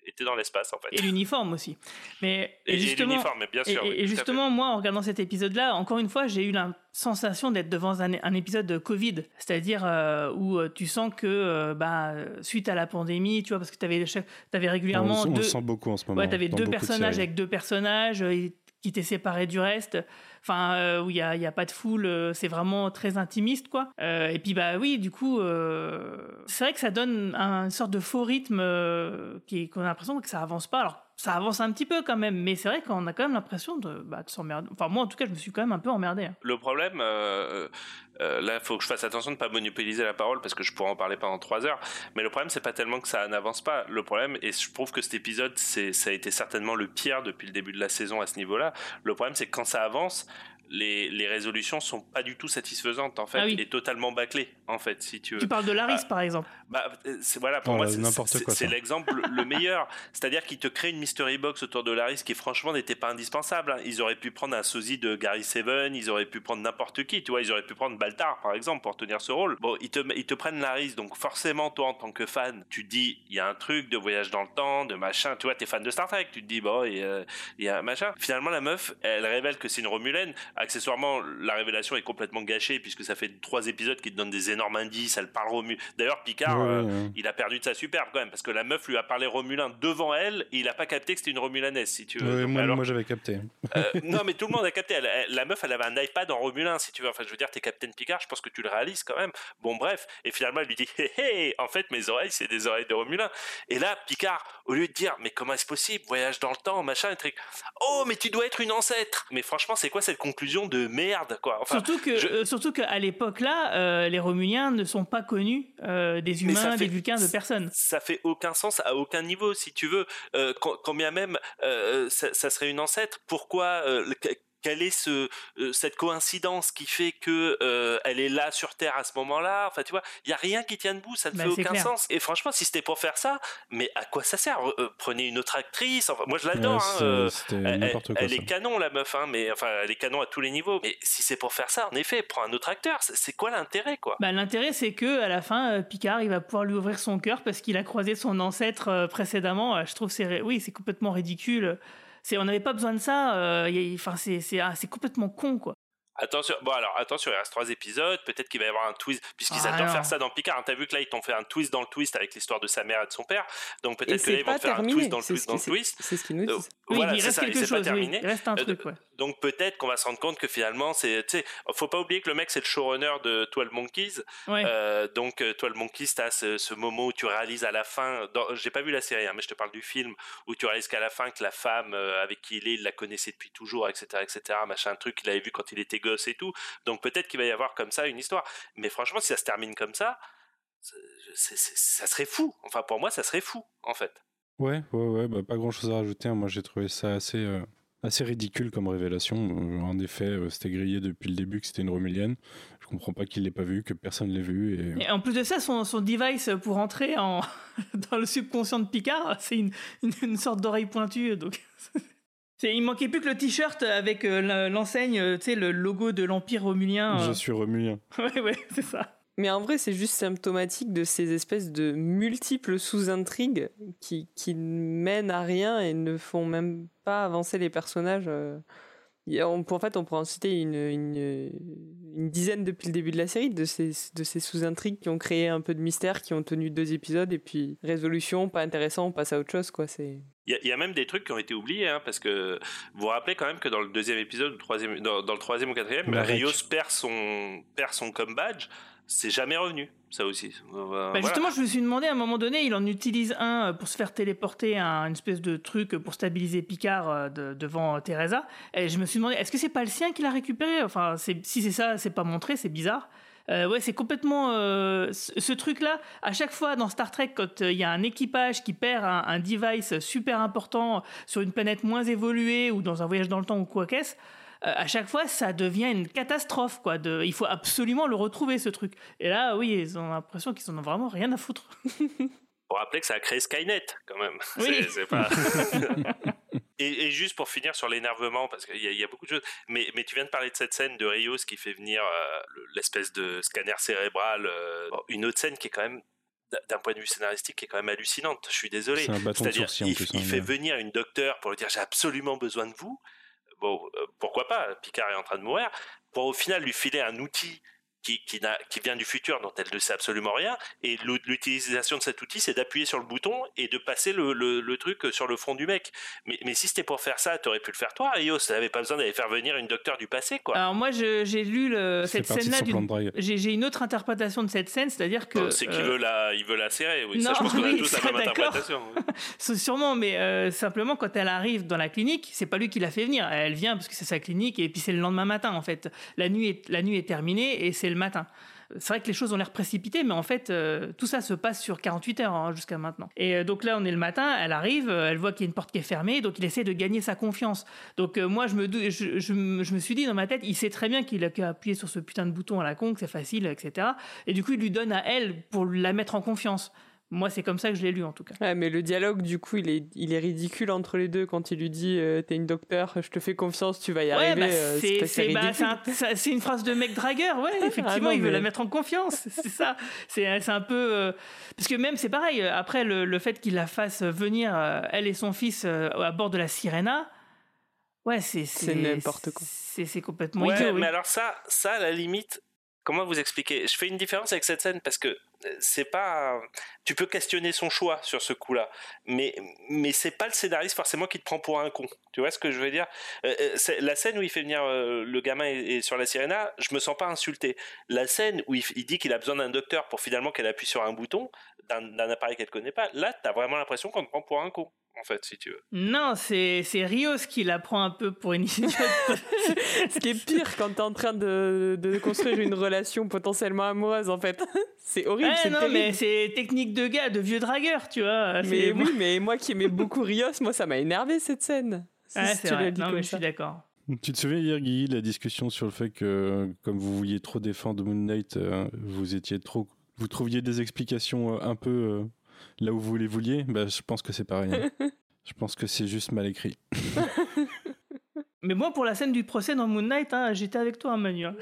était dans l'espace en fait. Et l'uniforme aussi. Mais Et- et justement, l'uniforme, bien sûr, Et, oui, justement, moi, en regardant cet épisode-là, encore une fois, j'ai eu la sensation d'être devant un, un épisode de Covid, c'est-à-dire euh, où euh, tu sens que, euh, bah, suite à la pandémie, tu vois, parce que tu avais, régulièrement on deux, le sent beaucoup en ce moment. ouais, t'avais dans deux de personnages avec deux personnages euh, qui étaient séparés du reste. Enfin, euh, où il y a pas de foule, euh, c'est vraiment très intimiste, quoi. Euh, et puis, bah oui, du coup, c'est vrai que ça donne un, une sorte de faux rythme qui, qu'on a l'impression que ça avance pas. Ça avance un petit peu quand même, mais c'est vrai qu'on a quand même l'impression de, bah, de s'emmerder. Enfin, moi, en tout cas, je me suis quand même un peu emmerdé. hein. Le problème, euh, euh, là, faut que je fasse attention de ne pas monopoliser la parole parce que je pourrais en parler pendant trois heures. Mais le problème, c'est pas tellement que ça n'avance pas. Le problème, et je trouve que cet épisode, ça a été certainement le pire depuis le début de la saison à ce niveau-là. Le problème, c'est que quand ça avance, les, les résolutions sont pas du tout satisfaisantes en fait Ah oui. et totalement bâclées en fait si tu veux. Tu parles de Laris, Ah. par exemple. Bah, euh, c'est voilà pour Oh, moi là, c'est- n'importe c'est quoi, c'est ça. l'exemple le meilleur c'est-à-dire qu'il te crée une mystery box autour de Laris qui franchement n'était pas indispensable hein. ils auraient pu prendre un sosie de Gary Seven ils auraient pu prendre n'importe qui tu vois ils auraient pu prendre Baltar par exemple pour tenir ce rôle bon ils te ils te prennent Laris donc forcément toi en tant que fan tu te dis il y a un truc de voyage dans le temps de machin tu vois t'es fan de Star Trek tu te dis bon il y a- il y a un machin finalement la meuf elle révèle que c'est une Romulaine accessoirement la révélation est complètement gâchée puisque ça fait trois épisodes qui te donnent des énormes indices elle parle Romu d'ailleurs Picard Ouais, euh, ouais, il a perdu de sa superbe quand même parce que la meuf lui a parlé Romulin devant elle et il a pas capté que c'était une Romulanaise si tu veux. Ouais, Donc, moi, alors- moi, j'avais capté. euh, non mais tout le monde a capté. Elle- elle- la meuf elle avait un iPad en Romulin si tu veux. Enfin je veux dire t'es Captain Picard, je pense que tu le réalises quand même. Bon bref et finalement elle lui dit hé hé en fait mes oreilles c'est des oreilles de Romulin. Et là Picard au lieu de dire mais comment est-ce possible? Voyage dans le temps machin et truc. Oh mais tu dois être une ancêtre. Mais franchement c'est quoi cette conclusion? De merde quoi. Enfin surtout que, je- euh, surtout qu'à l'époque là, euh, les Romuliens ne sont pas connus euh, des humains, fait- des Vulcains, de personne. ça fait aucun sens à aucun niveau si tu veux quand, bien même ça, ça serait une ancêtre pourquoi quelle est ce, euh, cette coïncidence qui fait que euh, elle est là sur Terre à ce moment-là? Enfin, tu vois, il y a rien qui tient debout, ça ne Bah, fait aucun clair. sens. Et franchement, si c'était pour faire ça, mais à quoi ça sert? Euh, Prenez une autre actrice. Enfin, moi, je l'adore. Ouais, hein, euh, elle, quoi, est canon la meuf, hein, mais enfin, elle est canon à tous les niveaux. Mais si c'est pour faire ça, en effet, prends un autre acteur. C'est- quoi l'intérêt, quoi? Bah, L'intérêt, c'est que à la fin, Picard, il va pouvoir lui ouvrir son cœur parce qu'il a croisé son ancêtre précédemment. Je trouve c'est oui, c'est complètement ridicule. On n'avait pas besoin de ça. euh, Enfin, ah, c'est complètement con quoi. Attention, bon alors attention, il reste trois épisodes, peut-être qu'il va y avoir un twist, puisqu'ils Ah, adorent faire ça dans Picard. hein. T'as vu que là ils t'ont fait un twist dans le twist avec l'histoire de sa mère et de son père, donc peut-être que là ils vont pas faire un twist dans le twist dans le qui- twist. c'est ce qu'ils nous Euh, disent. Oui, voilà, il reste ça, quelque pas chose. oui. terminé. Il reste un Euh, truc. Ouais. Donc peut-être qu'on va se rendre compte que finalement c'est, tu sais, faut pas oublier que le mec c'est le showrunner de 12 Monkeys, Ouais. euh, donc euh, 12 Monkeys t'as ce, ce moment où tu réalises à la fin, j'ai pas vu la série, hein, mais je te parle du film où tu réalises qu'à la fin que la femme avec qui il est, il la connaissait depuis toujours, etc., etc., machin truc, il l'avait vu quand il était gosse et tout. Donc peut-être qu'il va y avoir comme ça une histoire. Mais franchement, si ça se termine comme ça, c'est- c'est- c'est- ça serait fou. Enfin pour moi, ça serait fou en fait. Ouais, ouais, ouais, bah, pas grand chose à rajouter. hein. Moi, j'ai trouvé ça assez, euh, assez ridicule comme révélation. Euh, en effet, euh, c'était grillé depuis le début que c'était une Romulienne. Je comprends pas qu'il l'ait pas vu, que personne l'ait vu. Et... Et en plus de ça, son, son device pour entrer en, dans le subconscient de Picard, c'est une, une, une sorte d'oreille pointue. Donc, il manquait plus que le t-shirt avec euh, l'enseigne, euh, tu sais, le logo de l'Empire romulien. Je euh. suis Romulien. Ouais, ouais, c'est ça. Mais en vrai, c'est juste symptomatique de ces espèces de multiples sous-intrigues qui, qui mènent à rien et ne font même pas avancer les personnages. On, en fait, on pourrait en citer une, une, une dizaine depuis le début de la série de ces, de ces sous-intrigues qui ont créé un peu de mystère, qui ont tenu deux épisodes et puis résolution, pas intéressant, on passe à autre chose. quoi. C'est Il y, a- il y a même des trucs qui ont été oubliés, hein, parce que vous vous rappelez quand même que dans le deuxième épisode, ou troisième, dans, dans le troisième ou quatrième, Rios perd son, perd son comme badge. C'est jamais revenu, ça aussi. Euh, Bah, voilà. Justement, je me suis demandé à un moment donné, il en utilise un euh, pour se faire téléporter à une espèce de truc pour stabiliser Picard euh, de- devant Teresa. Et je me suis demandé, est-ce que c'est pas le sien qu'il a récupéré? Enfin, si c'est ça, c'est pas montré, c'est bizarre. Euh, ouais, c'est complètement euh, ce, ce truc-là. À chaque fois dans Star Trek, quand euh, il y a un équipage qui perd un, un device super important sur une planète moins évoluée ou dans un voyage dans le temps ou quoi qu'est-ce, à chaque fois, ça devient une catastrophe. Quoi. De, il faut absolument le retrouver, ce truc. Et là, oui, ils ont l'impression qu'ils en ont vraiment rien à foutre. Pour rappeler que ça a créé Skynet, quand même. Oui. C'est- c'est pas... et, et juste pour finir sur l'énervement, parce qu'il y, a- il y a beaucoup de choses. Mais, mais tu viens de parler de cette scène de Rios qui fait venir euh, le- l'espèce de scanner cérébral. euh, bon, une autre scène qui est quand même, d'un point de vue scénaristique, qui est quand même hallucinante. Je suis désolé. C'est un bâton de C'est-à-dire, il, plus. il fait venir une docteur pour lui dire j'ai absolument besoin de vous. Bon, euh, pourquoi pas Picard est en train de mourir. Pour au final lui filer un outil qui, qui, n'a- qui vient du futur dont elle ne sait absolument rien. Et l'u- l'utilisation de cet outil, c'est d'appuyer sur le bouton et de passer le, le- le truc sur le front du mec. Mais, mais si c'était pour faire ça, t'aurais pu le faire toi, Rios. T'avais pas besoin d'aller faire venir une docteur du passé, quoi. Alors moi, j'ai lu le- cette scène-là. J'ai une autre interprétation de cette scène, c'est-à-dire que... C'est qu'il euh, veut la, il veut la serrer. Oui, ça, non, je pense qu'on a oui, tous ça, la même interprétation. Sûrement, mais euh, simplement quand elle arrive dans la clinique, c'est pas lui qui l'a fait venir. Elle vient parce que c'est sa clinique et puis c'est le lendemain matin en fait. La nuit est, la nuit est terminée et c'est le matin. C'est vrai que les choses ont l'air précipitées, mais en fait, euh, tout ça se passe sur 48 heures hein, jusqu'à maintenant. Et euh, donc là, on est le matin, elle arrive, euh, elle voit qu'il y a une porte qui est fermée, donc il essaie de gagner sa confiance. Donc moi, je me- je me suis dit dans ma tête, il sait très bien qu'il a qu'à appuyer sur ce putain de bouton à la con, que c'est facile, etc. Et du coup, il lui donne à elle pour la mettre en confiance. Moi, c'est comme ça que je l'ai lu en tout cas. Ouais, mais le dialogue, du coup, il est, il est ridicule entre les deux quand il lui dit euh, T'es une docteur, je te fais confiance, tu vas y Ouais, arriver. bah, euh, c'est c'est c'est- bah, ridicule. c'est un- ça- c'est une phrase de mec dragueur, ouais, effectivement, non, il veut mais- la mettre en confiance, c'est ça. C'est c'est un peu. euh, Parce que même, c'est pareil, euh, après le, le fait qu'il la fasse venir, euh, elle et son fils, euh, à bord de la Sirena, ouais, c'est. C'est n'importe quoi. C'est c'est complètement Ouais, idiot, oui. mais alors ça, ça à la limite, comment vous expliquer Je fais une différence avec cette scène parce que c'est pas. Tu peux questionner son choix sur ce coup-là, mais mais c'est pas le scénariste forcément qui te prend pour un con. Tu vois ce que je veux dire? Euh, euh, La scène où il fait venir euh, le gamin et, et sur la sirena, je me sens pas insulté. La scène où il, dit qu'il a besoin d'un docteur pour finalement qu'elle appuie sur un bouton d'un appareil qu'elle connaît pas, là t'as vraiment l'impression qu'on te prend pour un con. En fait, si tu veux. Non, c'est c'est Rios qui la prend un peu pour une idiote. Ce qui est pire quand t'es en train de, de construire une relation potentiellement amoureuse, en fait. C'est horrible, Ouais, c'est non, terrible. mais c'est technique de gars, de vieux dragueur, tu vois. Mais c'est- oui, mais moi qui aimais beaucoup Rios, moi ça m'a énervé cette scène. Si tu c'est le vrai. dis Non, mais je suis d'accord. Tu te souviens hier, Guy, de la discussion sur le fait que, comme vous vouliez trop défendre Moon Knight, euh, vous étiez trop. Vous trouviez des explications euh, un peu euh, là où vous les vouliez? Bah, Je pense que c'est pareil. hein. Je pense que c'est juste mal écrit. Mais moi, pour la scène du procès dans Moon Knight, hein, j'étais avec toi, Manu. hein.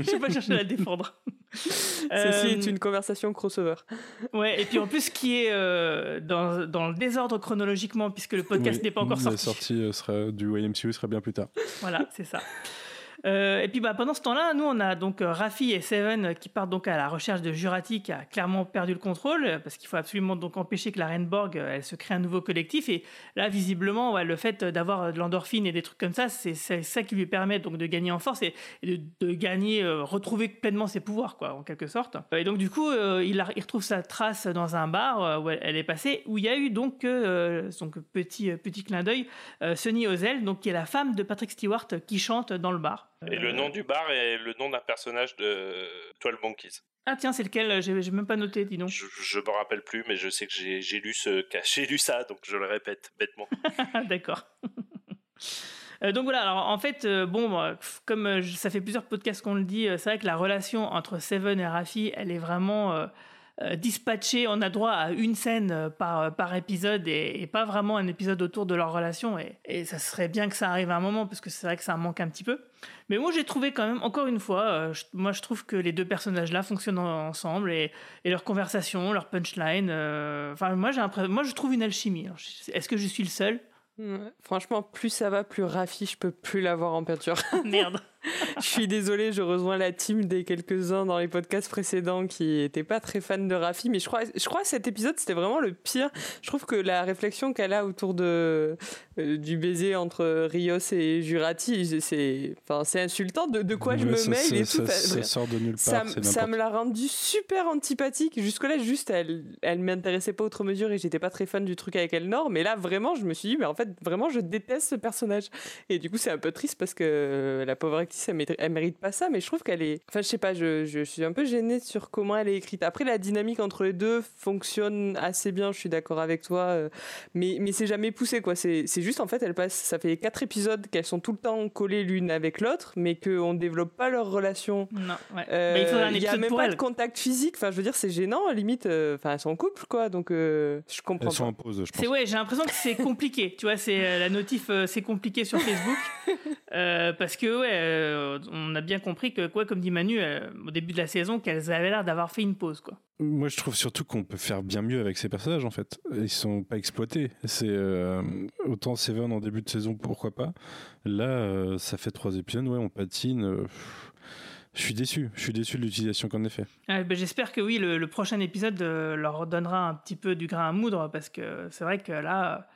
J'ai pas cherché à la défendre. Ceci Euh, est une conversation crossover. Ouais, et puis en plus, ce qui est euh, dans, dans le désordre chronologiquement, puisque le podcast Oui, n'est pas encore La sorti. sortie euh, sera, du YMCU sera bien plus tard. Voilà, c'est ça. Euh, et puis bah, pendant ce temps-là, nous on a donc euh, Raffi et Seven euh, qui partent donc à la recherche de Jurati qui a clairement perdu le contrôle parce qu'il faut absolument donc empêcher que la Reine Borg euh, elle se crée un nouveau collectif. Et là visiblement le fait d'avoir de l'endorphine et des trucs comme ça c'est ça qui lui permet donc de gagner en force et, de, gagner retrouver pleinement ses pouvoirs quoi en quelque sorte. Et donc du coup il, retrouve sa trace dans un bar où elle, est passée où il y a eu donc son petit petit clin d'œil Sunny Ozel donc qui est la femme de Patrick Stewart qui chante dans le bar Et le nom du bar est le nom d'un personnage de 12 Monkeys. Ah tiens, c'est lequel? J'ai j'ai même pas noté, dis donc. Je, je me rappelle plus, mais je sais que j'ai j'ai lu ce, j'ai lu ça, donc je le répète bêtement. D'accord. Euh, donc voilà, alors en fait, euh, bon, bah, comme euh, je- ça fait plusieurs podcasts qu'on le dit, euh, c'est vrai que la relation entre Seven et Rafi, elle est vraiment euh, euh, dispatchée. On a droit à une scène euh, par, euh, par épisode et, et pas vraiment un épisode autour de leur relation. Et, et ça serait bien que ça arrive à un moment parce que c'est vrai que ça manque un petit peu. Mais moi, j'ai trouvé quand même, encore une fois, euh, je- moi je trouve que les deux personnages-là fonctionnent en- ensemble et, et leur conversation, leur punchline. Enfin, moi, j'ai moi, je trouve une alchimie. Est-ce que je suis le seul? Franchement, plus ça va, plus Rafi, je peux plus l'avoir en peinture. Merde. je suis désolée, je rejoins la team des quelques-uns dans les podcasts précédents qui étaient pas très fans de Rafi, mais je crois, je crois que cet épisode c'était vraiment le pire. Je trouve que la réflexion qu'elle a autour de euh, du baiser entre Rios et Jurati, c'est, enfin, insultant. De, de quoi je me mêle et ça- tout. ça- Enfin, ça sort de nulle part, ça me l'a rendu super antipathique. Jusque-là, juste, elle, elle m'intéressait pas outre mesure et j'étais pas très fan du truc avec Elnor. Mais là, vraiment, je me suis dit, mais en fait, vraiment, je déteste ce personnage. Et du coup, c'est un peu triste parce que la pauvre actrice, elle, mérite- elle mérite pas ça. Mais je trouve qu'elle est. Enfin, je sais pas, je, je suis un peu gênée sur comment elle est écrite. Après, la dynamique entre les deux fonctionne assez bien, je suis d'accord avec toi. euh, Mais, mais c'est jamais poussé, quoi. C'est c'est juste, en fait, elle passe. Ça fait quatre épisodes qu'elles sont tout le temps collées l'une avec l'autre, mais qu'on développe pas leur relation. Non, ouais. Euh, Mais il faudrait un y a même pour pas elle. de contact physique. Enfin, je veux dire, c'est gênant. Limite, euh, enfin, elles sont en couple, quoi. Donc, euh, je comprends Elles sont pas. en pause, je pense. C'est ouais, j'ai l'impression que c'est compliqué. tu vois, c'est euh, la notif, euh, c'est compliqué sur Facebook Euh, parce que ouais, euh, on a bien compris que quoi, comme dit Manu euh, au début de la saison, qu'elles avaient l'air d'avoir fait une pause quoi. Moi, je trouve surtout qu'on peut faire bien mieux avec ces personnages, en fait. Ils sont pas exploités. C'est euh, autant Seven en début de saison, pourquoi pas. Là, ça fait trois épisodes, ouais, on patine. je suis déçu. Je suis déçu de l'utilisation qu'on a fait. Ah, ben, J'espère que oui, le, le prochain épisode euh, leur donnera un petit peu du grain à moudre parce que c'est vrai que là,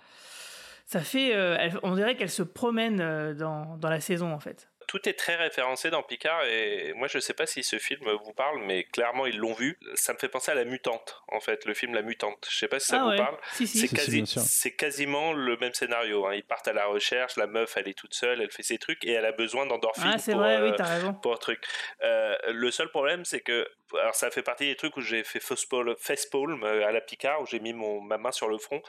ça fait, euh, elle- on dirait qu'elle se promène dans, dans la saison en fait. Tout est très référencé dans Picard et moi je sais pas si ce film vous parle mais clairement ils l'ont vu. Ça me fait penser à La Mutante en fait, le film La Mutante. Je sais pas si ça Ah vous ouais. parle. Si, si. C'est si, quasiment le même scénario. hein. Ils partent à la recherche, la meuf elle est toute seule, elle fait ses trucs et elle a besoin d'endorphine Ah, pour, vrai, oui, euh, pour un truc. Euh, le seul problème, c'est que, alors ça fait partie des trucs où j'ai fait facepalm euh, à la Picard, où j'ai mis mon, ma main sur le front.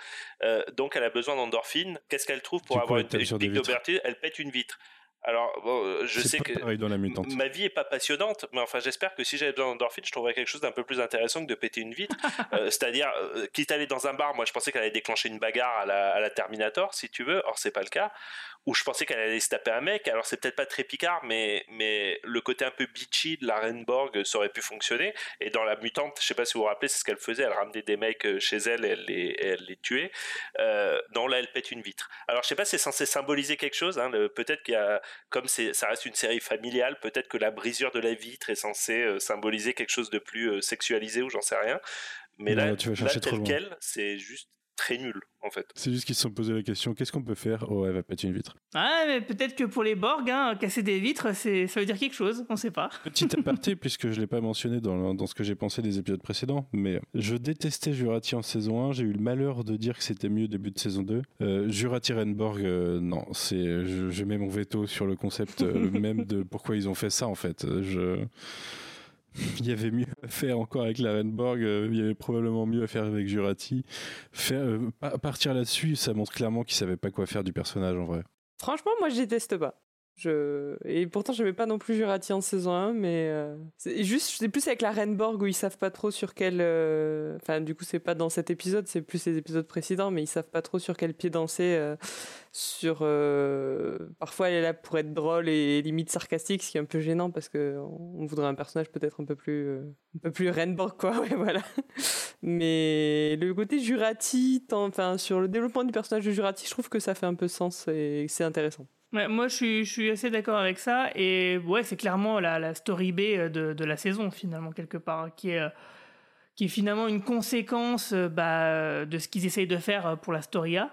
Euh, donc elle a besoin d'endorphine. Qu'est-ce qu'elle trouve pour Du avoir une, une pique d'aubertine Elle pète une vitre. Alors, bon, euh, je sais que pareil dans la mutante. ma vie est pas passionnante, mais enfin j'espère que si j'avais besoin d'endorphine, je trouverais quelque chose d'un peu plus intéressant que de péter une vitre. Euh, C'est-à-dire, euh, quitte à aller dans un bar, moi je pensais qu'elle allait déclencher une bagarre à la, à la Terminator, si tu veux, or c'est pas le cas. Ou je pensais qu'elle allait se taper un mec, alors c'est peut-être pas très Picard, mais, mais le côté un peu bitchy de la Renborg, ça aurait pu fonctionner. Et dans la mutante, je sais pas si vous vous rappelez, c'est ce qu'elle faisait, elle ramenait des mecs euh, chez elle et elle les, elle les tuait. Euh, non, là elle pète une vitre. Alors je sais pas, c'est censé symboliser quelque chose, hein, peut-être qu'il y a comme ça reste une série familiale, peut-être que la brisure de la vitre est censée euh, symboliser quelque chose de plus euh, sexualisé ou j'en sais rien. Mais Non, là, tu vas là, tel quel, c'est juste très nul en fait. C'est juste qu'ils se sont posé la question qu'est-ce qu'on peut faire Oh, elle va péter une vitre? Ah, mais peut-être que pour les Borg, hein, casser des vitres, c'est, ça veut dire quelque chose, on sait pas. Petit aparté, puisque je l'ai pas mentionné dans, dans ce que j'ai pensé des épisodes précédents, mais je détestais Jurati en saison 1. J'ai eu le malheur de dire que c'était mieux début de saison 2. Euh, Jurati Renborg, euh, non, c'est, je, je mets mon veto sur le concept euh, même de pourquoi ils ont fait ça en fait. Je... Il y avait mieux à faire encore avec la Renborg, euh, il y avait probablement mieux à faire avec Jurati. Faire, euh, pa- partir là-dessus, ça montre clairement qu'ils savaient pas quoi faire du personnage en vrai. Franchement, moi, je déteste pas. Et pourtant, je n'aimais pas non plus Jurati en saison 1, mais euh, c'est juste, c'est plus avec la Renborg où ils savent pas trop sur quel. euh, Enfin, du coup, c'est pas dans cet épisode, c'est plus les épisodes précédents, mais ils savent pas trop sur quel pied danser. euh, Sur. euh, Parfois, elle est là pour être drôle et limite sarcastique, ce qui est un peu gênant parce que on voudrait un personnage peut-être un peu plus, un peu plus Renborg, quoi. Ouais, voilà. Mais le côté Jurati, enfin, sur le développement du personnage de Jurati, je trouve que ça fait un peu sens et c'est intéressant. Moi, je suis, je suis assez d'accord avec ça. Et ouais, c'est clairement la, la story B euh, de, de la saison, finalement, quelque part, qui est, euh, qui est finalement une conséquence euh, bah, de ce qu'ils essayent de faire pour la story A.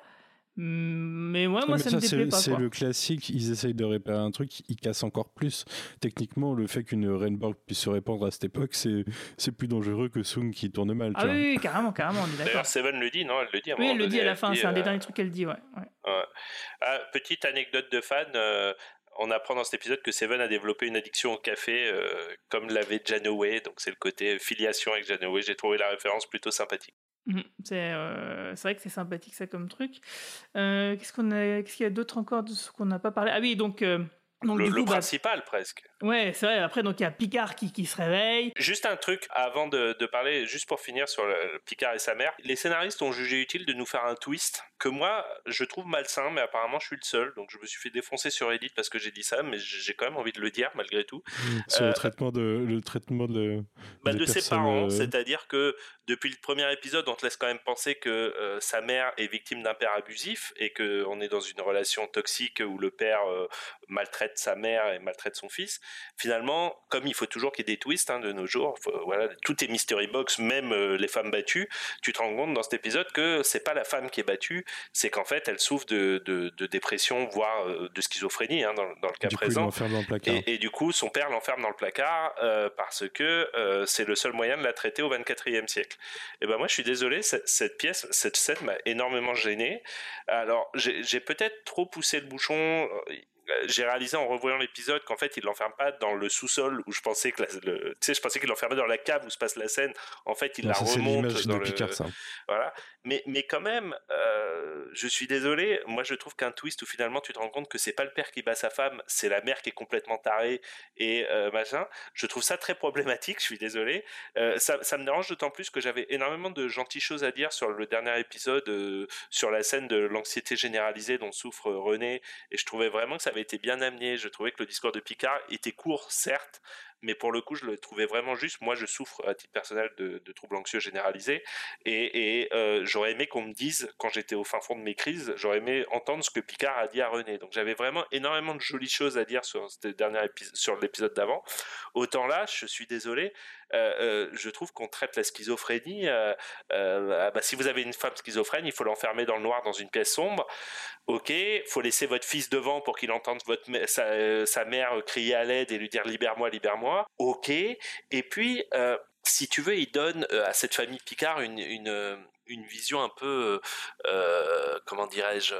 Mm, Mais ouais, moi, Mais ça, me déplaît pas. C'est le classique, ils essayent de réparer un truc, ils cassent encore plus. Techniquement, le fait qu'une Rainborg puisse se répandre à cette époque, c'est c'est plus dangereux que Sung qui tourne mal. tu Ah vois. oui, carrément, carrément, on est d'accord. D'ailleurs, Seven le dit, non Elle le dit à Oui, elle le dit à la fin, c'est un des euh, derniers trucs qu'elle dit, ouais. ouais. Ouais. Ah, petite anecdote de fan, euh, on apprend dans cet épisode que Seven a développé une addiction au café euh, comme l'avait Janeway, donc c'est le côté filiation avec Janeway. J'ai trouvé la référence plutôt sympathique. Mhm. C'est euh, c'est vrai que c'est sympathique ça comme truc. Euh, Qu'est-ce qu'on a Qu'est-ce qu'il y a d'autre encore de ce qu'on n'a pas parlé? Ah oui, donc euh, donc Le, du le coup, bah, principal presque. ouais, c'est vrai. Après, donc il y a Picard qui, qui se réveille. Juste un truc avant de, de parler, juste pour finir sur le, le Picard et sa mère. Les scénaristes ont jugé utile de nous faire un twist que moi je trouve malsain, mais apparemment je suis le seul. Donc je me suis fait défoncer sur Reddit parce que j'ai dit ça, mais j'ai quand même envie de le dire malgré tout. Sur Euh, le traitement de le traitement de, Bah, de ses parents, euh, c'est-à-dire que depuis le premier épisode, on te laisse quand même penser que euh, sa mère est victime d'un père abusif et que on est dans une relation toxique où le père euh, maltraite sa mère et maltraite son fils. Finalement, comme il faut toujours qu'il y ait des twists hein, de nos jours, faut- voilà, tout est mystery box, même euh, les femmes battues. Tu te rends compte dans cet épisode que c'est pas la femme qui est battue, c'est qu'en fait elle souffre de, de, de dépression, voire euh, de schizophrénie hein, dans, dans le cas du présent. dans le. Et, et du coup, son père l'enferme dans le placard euh, parce que c'est le seul moyen de la traiter au 24e siècle. Et ben moi, je suis désolé, cette, cette pièce, cette scène m'a énormément gêné. Alors, j'ai peut-être trop poussé le bouchon. Euh, J'ai réalisé en revoyant l'épisode qu'en fait, il l'enferme pas dans le sous-sol où je pensais que la- le, tu sais, je pensais qu'il l'enfermait dans la cave où se passe la scène. En fait, il Non, la ça, remonte dans de le, Picard, ça. voilà. Mais, mais quand même, euh, je suis désolé. Moi, je trouve qu'un twist où finalement tu te rends compte que c'est pas le père qui bat sa femme, c'est la mère qui est complètement tarée et euh, machin. Je trouve ça très problématique. Je suis désolé. Euh, ça, ça me dérange d'autant plus que j'avais énormément de gentilles choses à dire sur le dernier épisode, euh, sur la scène de l'anxiété généralisée dont souffre René. Et je trouvais vraiment que ça avait été bien amené. Je trouvais que le discours de Picard était court, certes, mais pour le coup, je le trouvais vraiment juste. Moi, je souffre à titre personnel de, troubles anxieux généralisés, et, euh, j'aurais aimé qu'on me dise, quand j'étais au fin fond de mes crises, j'aurais aimé entendre ce que Picard a dit à René. Donc, j'avais vraiment énormément de jolies choses à dire sur sur l'épisode d'avant. Autant là, je suis désolé, je trouve qu'on traite la schizophrénie. euh, euh, ah bah, si vous avez une femme schizophrène, il faut l'enfermer dans le noir dans une pièce sombre. Ok, faut laisser votre fils devant pour qu'il entende votre sa, euh, sa mère crier à l'aide et lui dire libère-moi, libère-moi. Ok, et puis euh, si tu veux, il donne euh, à cette famille Picard une, une, euh, une vision un peu, euh, comment dirais-je,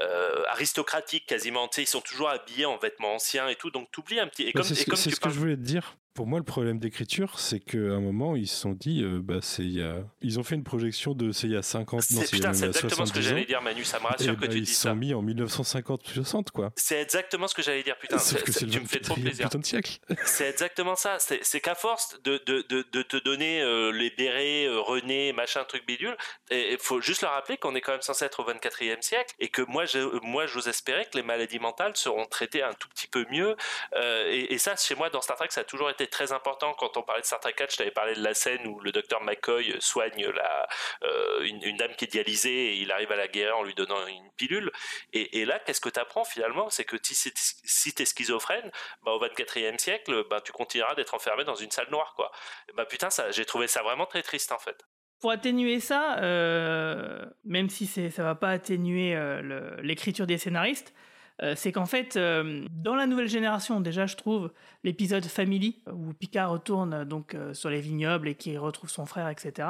euh, aristocratique quasiment. Tu sais, ils sont toujours habillés en vêtements anciens et tout, donc t'oublies un petit. Et Bah, comme, c'est ce, comme tu ce que je voulais te dire. Pour moi, le problème d'écriture, c'est qu'à un moment, ils se sont dit, euh, bah, c'est il y a... ils ont fait une projection de c'est il y a 50, non, C'est exactement ce que 70 j'allais dire, Manu. Ça me rassure que bah, tu ils dis ça. sont mis en 1950-60, quoi. C'est exactement ce que j'allais dire, putain. Sauf c'est- que c'est- c'est tu me fais trop 24e plaisir. putain de siècle. C'est exactement ça. C'est qu'à force de, de, de, de te donner euh, les bérets, euh, René, machin, truc bidule, il faut juste leur rappeler qu'on est quand même censé être au 24e siècle et que moi, je- moi, j'ose espérer que les maladies mentales seront traitées un tout petit peu mieux. Et, et ça, chez moi, dans Star Trek, ça a toujours été très important. Quand on parlait de Star Trek 4, je t'avais parlé de la scène où le docteur McCoy soigne la, euh, une, dame qui est dialysée et il arrive à la guérir en lui donnant une pilule. Et, là, qu'est-ce que tu apprends finalement? C'est que si, c'est- si schizophrène, bah, au 24e siècle, bah, tu continueras d'être enfermé dans une salle noire. Quoi. Bah, putain, j'ai trouvé ça vraiment très triste en fait. Pour atténuer ça, euh, même si ça va pas atténuer euh, l'écriture des scénaristes, euh, c'est qu'en fait, euh, dans la nouvelle génération, déjà, je trouve l'épisode Family où Picard retourne donc euh, sur les vignobles et qui retrouve son frère, etc.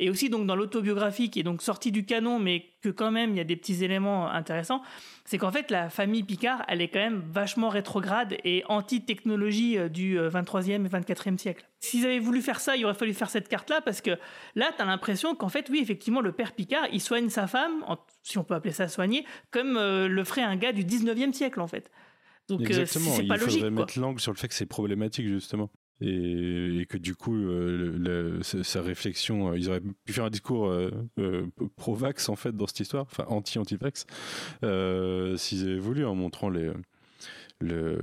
Et aussi donc dans l'autobiographie qui est donc sortie du canon, mais que quand même il y a des petits éléments intéressants, c'est qu'en fait la famille Picard, elle est quand même vachement rétrograde et anti-technologie du euh, 23e et 24e siècle. S'ils avaient voulu faire ça, il aurait fallu faire cette carte-là parce que là, tu as l'impression qu'en fait, oui, effectivement, le père Picard, il soigne sa femme, si on peut appeler ça soigner, comme euh, le ferait un gars du 19e siècle, en fait. Donc, euh, Exactement, c'est il pas faudrait logique. quoi. mettre l'angle sur le fait que c'est problématique, justement. Et, et que du coup, euh, le- le- sa, réflexion, euh, ils auraient pu faire un discours euh, euh, pro-vax, en fait, dans cette histoire, enfin anti-anti-vax, euh, s'ils avaient voulu, en montrant les, les,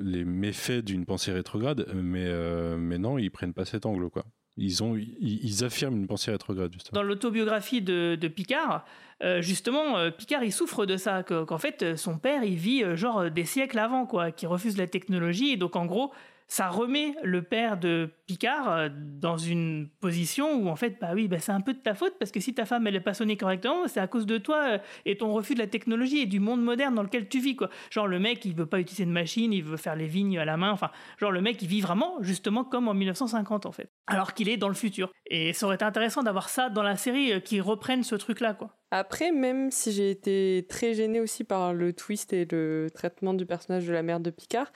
les méfaits d'une pensée rétrograde, mais, euh, mais non, ils prennent pas cet angle, quoi. Ils, ont, ils, affirment une pensée rétrograde, justement. Dans l'autobiographie de, de Picard, euh, justement, euh, Picard, il souffre de ça, que- qu'en fait, son père, il vit genre des siècles avant, quoi, qui refuse la technologie, et donc en gros, ça remet le père de Picard euh, dans une position où en fait, bah oui, bah c'est un peu de ta faute, parce que si ta femme, elle est pas sonnée correctement, c'est à cause de toi euh, et ton refus de la technologie et du monde moderne dans lequel tu vis, quoi. Genre, le mec, il veut pas utiliser de machine, il veut faire les vignes à la main, enfin, genre, le mec, il vit vraiment, justement, comme en 1950, en fait, alors qu'il est dans le futur. Et ça aurait été intéressant d'avoir ça dans la série, euh, qui reprenne ce truc-là, quoi. Après, même si j'ai été très gênée aussi par le twist et le traitement du personnage de la mère de Picard,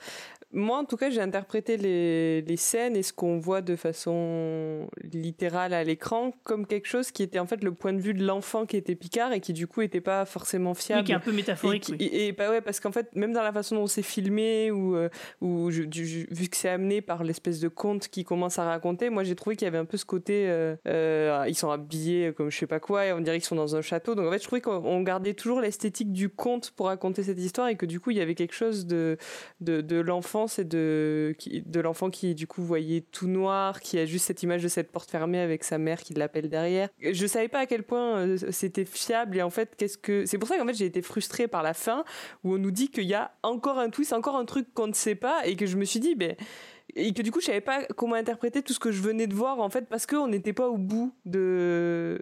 moi, en tout cas, j'ai interprété les, les, scènes et ce qu'on voit de façon littérale à l'écran comme quelque chose qui était en fait le point de vue de l'enfant qui était Picard et qui du coup était pas forcément fiable. Oui, qui est un peu métaphorique. Et, oui. et, bah ouais, parce qu'en fait, même dans la façon dont c'est filmé ou, euh, ou je, du, vu que c'est amené par l'espèce de conte qui commence à raconter, moi j'ai trouvé qu'il y avait un peu ce côté, euh, euh, ils sont habillés comme je sais pas quoi et on dirait qu'ils sont dans un château. Donc en fait, je trouvais qu'on gardait toujours l'esthétique du conte pour raconter cette histoire et que du coup il y avait quelque chose de de, de l'enfant c'est de, de l'enfant qui du coup voyait tout noir, qui a juste cette image de cette porte fermée avec sa mère qui l'appelle derrière. Je savais pas à quel point euh, c'était fiable et en fait qu'est-ce que c'est pour ça qu'en fait j'ai été frustrée par la fin où on nous dit qu'il y a encore un twist, encore un truc qu'on ne sait pas et que je me suis dit ben et que du coup je savais pas comment interpréter tout ce que je venais de voir en fait parce qu'on n'était pas au bout de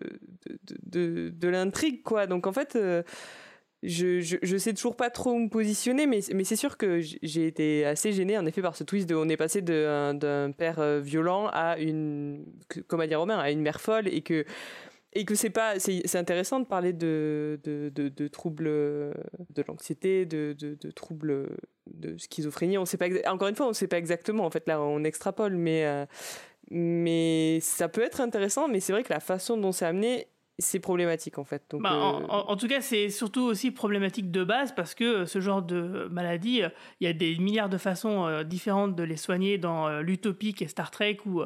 de, de, de l'intrigue quoi donc en fait euh, je, je, sais toujours pas trop où me positionner, mais, c'est sûr que j'ai été assez gênée en effet par ce twist de on est passé d'un père euh, violent à une, comme a dit Romain, à une mère folle et que et que c'est pas c'est intéressant de parler de de, de, troubles de l'anxiété de, de, troubles de schizophrénie. On sait pas encore une fois on sait pas exactement en fait là on extrapole mais euh, mais ça peut être intéressant mais c'est vrai que la façon dont c'est amené c'est problématique en fait. Donc, bah, en, en, en, tout cas, c'est surtout aussi problématique de base parce que ce genre de maladie, il y a des milliards de façons euh, différentes de les soigner dans euh, l'utopique et Star Trek où,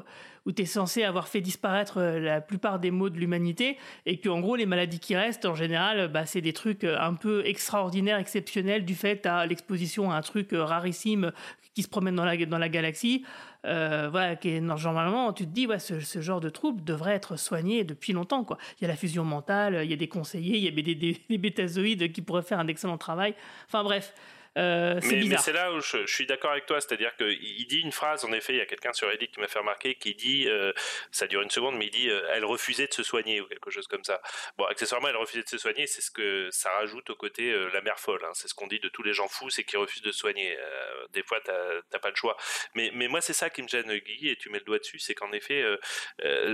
où tu es censé avoir fait disparaître euh, la plupart des maux de l'humanité et que en gros les maladies qui restent en général, bah, c'est des trucs un peu extraordinaires, exceptionnels du fait à l'exposition à un truc rarissime qui se promène dans la, dans la galaxie. Euh, voilà, qui est, normalement, tu te dis, ouais, ce, genre de trouble devrait être soigné depuis longtemps. Quoi. Il y a la fusion mentale, il y a des conseillers, il y a des, des, des bétazoïdes qui pourraient faire un excellent travail. Enfin bref, euh, mais, mais c'est là où je, je suis d'accord avec toi, c'est-à-dire qu'il dit une phrase, en effet, il y a quelqu'un sur Reddit qui m'a fait remarquer, qui dit, euh, ça dure une seconde, mais il dit, euh, elle refusait de se soigner ou quelque chose comme ça. Bon, accessoirement, elle refusait de se soigner, c'est ce que ça rajoute au côté la mère folle. Hein. C'est ce qu'on dit de tous les gens fous, c'est qu'ils refusent de se soigner. Des fois, t'as pas le choix. Mais, mais moi, c'est ça qui me gêne, Guy, et tu mets le doigt dessus, c'est qu'en effet,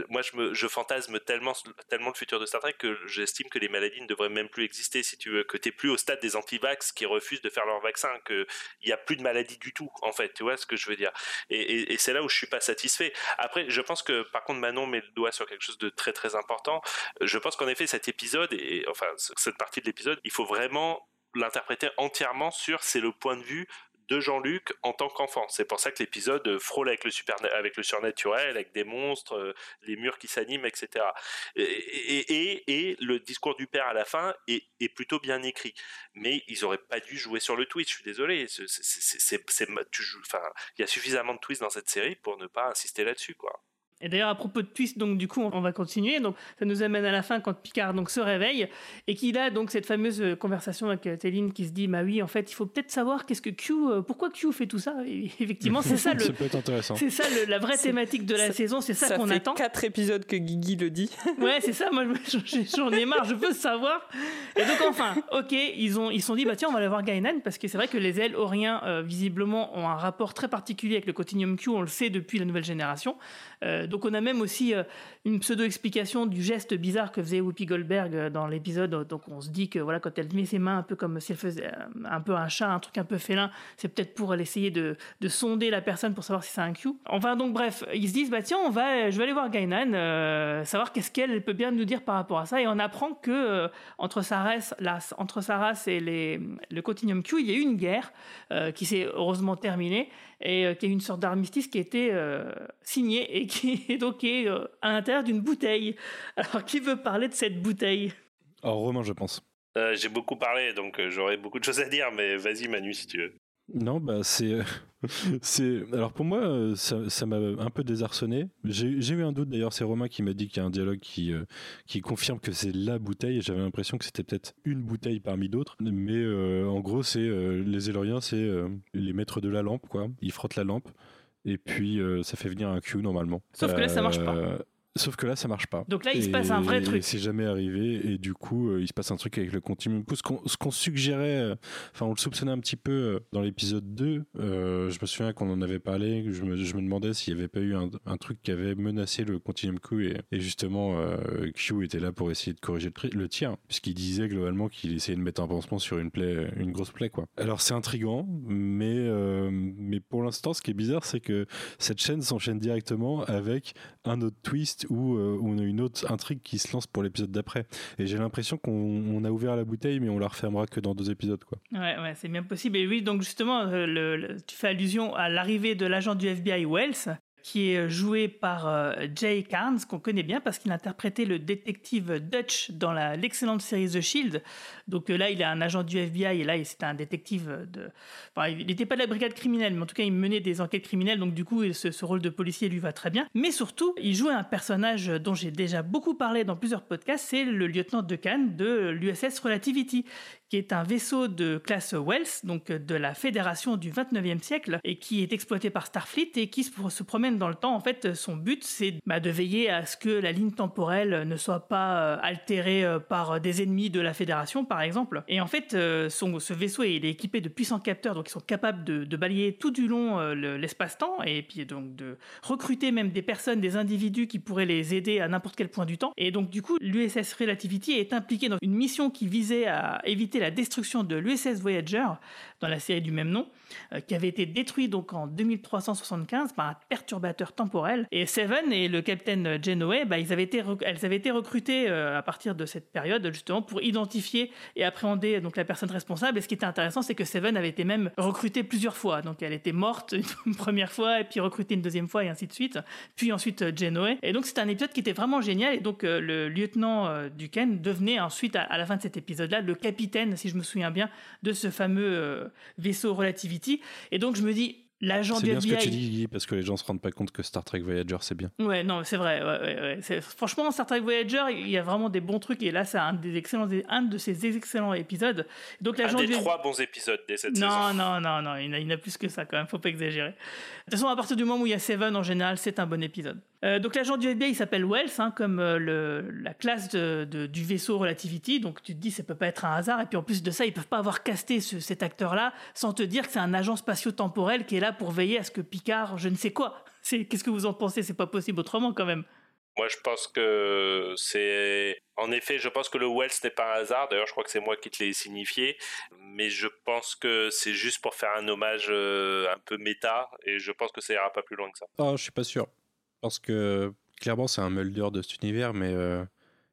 moi, je, me, je fantasme tellement, tellement le futur de Star Trek que j'estime que les maladies ne devraient même plus exister, si tu veux, que t'es plus au stade des antivax qui refusent de faire leur vaccin, que il y a plus de maladie du tout en fait tu vois ce que je veux dire. Et, et, et c'est là où je suis pas satisfait. Après je pense que par contre Manon met le doigt sur quelque chose de très très important. Je pense qu'en effet cet épisode et enfin cette partie de l'épisode il faut vraiment l'interpréter entièrement sur c'est le point de vue de Jean-Luc en tant qu'enfant. C'est pour ça que l'épisode frôle avec le, super, avec le surnaturel, avec des monstres, euh, les murs qui s'animent, etc. Et, et, le discours du père à la fin est, est, plutôt bien écrit. Mais ils auraient pas dû jouer sur le twist, je suis désolé. Il y a suffisamment de twists dans cette série pour ne pas insister là-dessus, quoi. Et d'ailleurs, à propos de twist, donc du coup, on va continuer. Donc, ça nous amène à la fin quand Picard donc se réveille et qu'il a donc cette fameuse conversation avec Téline qui se dit, bah oui, en fait, il faut peut-être savoir qu'est-ce que Q, pourquoi Q fait tout ça. Et effectivement, c'est ça le. ça peut être intéressant. C'est ça le, la vraie thématique de la ça, saison. C'est ça, ça qu'on fait attend. Quatre épisodes que Guigui le dit. ouais, c'est ça. Moi, j'en ai marre. Je veux savoir. Et donc enfin, ok, ils ont ils sont dit, bah tiens, on va aller voir Gainan parce que c'est vrai que les ailes auriens euh, visiblement ont un rapport très particulier avec le Continuum Q. On le sait depuis la nouvelle génération. Euh, donc on a même aussi euh, une pseudo-explication du geste bizarre que faisait Whoopi Goldberg euh, dans l'épisode. Donc on se dit que voilà, quand elle met ses mains un peu comme si elle faisait euh, un peu un chat, un truc un peu félin, c'est peut-être pour essayer de, de, sonder la personne pour savoir si c'est un Q. Enfin donc bref, ils se disent bah tiens, on va, je vais aller voir Gainan, savoir qu'est-ce qu'elle peut bien nous dire par rapport à ça. Et on apprend que entre sa race, entre et les, le Continuum Q, il y a eu une guerre qui s'est heureusement terminée et euh, qui est une sorte d'armistice qui a été euh, signé et qui est donc est, euh, à l'intérieur d'une bouteille. Alors, qui veut parler de cette bouteille? Alors, Romain, je pense. Euh, J'ai beaucoup parlé, donc j'aurais beaucoup de choses à dire, mais vas-y, Manu, si tu veux. Non, bah c'est, c'est. Alors pour moi, ça, ça m'a un peu désarçonné. J'ai eu un doute d'ailleurs. C'est Romain qui m'a dit qu'il y a un dialogue qui euh, qui confirme que c'est la bouteille. et J'avais l'impression que c'était peut-être une bouteille parmi d'autres. Mais euh, en gros, c'est euh, les Éloriens, c'est les maîtres de la lampe, quoi. Ils frottent la lampe et puis ça fait venir un Q normalement. Sauf que là, ça marche pas. Sauf que là, ça marche pas. Donc là, il se passe un vrai truc. C'est jamais arrivé, et du coup, euh, il se passe un truc avec le continuum. Du coup, ce qu'on qu'on suggérait, euh, enfin, on le soupçonnait un petit peu euh, dans l'épisode 2. euh, je me souviens qu'on en avait parlé. Je me, je me demandais s'il n'y avait pas eu un, un truc qui avait menacé le continuum Q, et, et justement, euh, Q était là pour essayer de corriger le, le tir, puisqu'il disait globalement qu'il essayait de mettre un pansement sur une plaie, une grosse plaie, quoi. Alors, c'est intriguant, mais, euh, mais pour l'instant, ce qui est bizarre, c'est que cette chaîne s'enchaîne directement avec un autre twist où, euh, on a une autre intrigue qui se lance pour l'épisode d'après. Et j'ai l'impression qu'on on a ouvert la bouteille, mais on la refermera que dans deux épisodes. Quoi. Ouais, c'est bien possible. Et oui, donc justement, euh, tu fais allusion à l'arrivée de l'agent du FBI Wells, qui est joué par euh, Jay Carnes, qu'on connaît bien parce qu'il interprétait le détective Dutch dans l'excellente série The Shield. Donc euh, là, il est un agent du FBI et là, c'était un détective de. Enfin, il n'était pas de la brigade criminelle, mais en tout cas, il menait des enquêtes criminelles. Donc du coup, ce, rôle de policier lui va très bien. Mais surtout, il jouait un personnage dont j'ai déjà beaucoup parlé dans plusieurs podcasts. C'est le lieutenant de Cannes de l'USS Relativity, qui est un vaisseau de classe Wells, donc euh, de la fédération du 29e siècle, et qui est exploité par Starfleet et qui se, promène dans le temps. En fait, son but, c'est bah, de veiller à ce que la ligne temporelle ne soit pas euh, altérée euh, par des ennemis de la fédération, par exemple. Et en fait, ce vaisseau, il est équipé de puissants capteurs, donc ils sont capables de, de balayer tout du long le- l'espace-temps, et puis donc de recruter même des personnes, des individus qui pourraient les aider à n'importe quel point du temps. Et donc, du coup, l'USS Relativity est impliqué dans une mission qui visait à éviter la destruction de l'USS Voyager dans la série du même nom, euh, qui avait été détruit donc en 2375 par un perturbateur temporel. Et Seven et le capitaine Janeway, bah, ils avaient été elles avaient été recrutées euh, à partir de cette période justement pour identifier et appréhender donc la personne responsable. Et ce qui était intéressant, c'est que Seven avait été même recrutée plusieurs fois. Donc elle était morte une première fois et puis recrutée une deuxième fois et ainsi de suite. Puis ensuite euh, Janeway. Et donc c'était un épisode qui était vraiment génial. Et donc le lieutenant Duquesne devenait ensuite à, la fin de cet épisode-là le capitaine, si je me souviens bien, de ce fameux vaisseau Relativity. Et donc je me dis, l'agent C'est du bien ce que FBI. tu dis, Guy, parce que les gens se rendent pas compte que Star Trek Voyager, c'est bien. Ouais, non, c'est vrai. ouais, ouais, ouais. C'est- Franchement, Star Trek Voyager, il y a vraiment des bons trucs. Et là, c'est un, des excellents, un de ces excellents épisodes. Donc, Un l'agent des du trois bons épisodes de cette non, saison. non, non, non, il y en a- il y en a plus que ça quand même, faut pas exagérer. De toute façon, à partir du moment où il y a Seven, en général, c'est un bon épisode. Euh, donc l'agent du FBI, il s'appelle Wells, hein, comme euh, le, la classe de- de- du vaisseau Relativity, donc tu te dis, ça peut pas être un hasard, et puis en plus de ça, ils peuvent pas avoir casté ce- cet acteur-là sans te dire que c'est un agent spatio-temporel qui est là pour veiller à ce que Picard, je ne sais quoi. C'est- Qu'est-ce que vous en pensez? C'est pas possible autrement quand même. Moi, je pense que c'est. En effet, je pense que le Wells n'est pas un hasard. D'ailleurs, je crois que c'est moi qui te l'ai signifié. Mais je pense que c'est juste pour faire un hommage euh, un peu méta. Et je pense que ça ira pas plus loin que ça. Ah, je suis pas sûr. Parce que clairement, c'est un Mulder de cet univers, mais euh,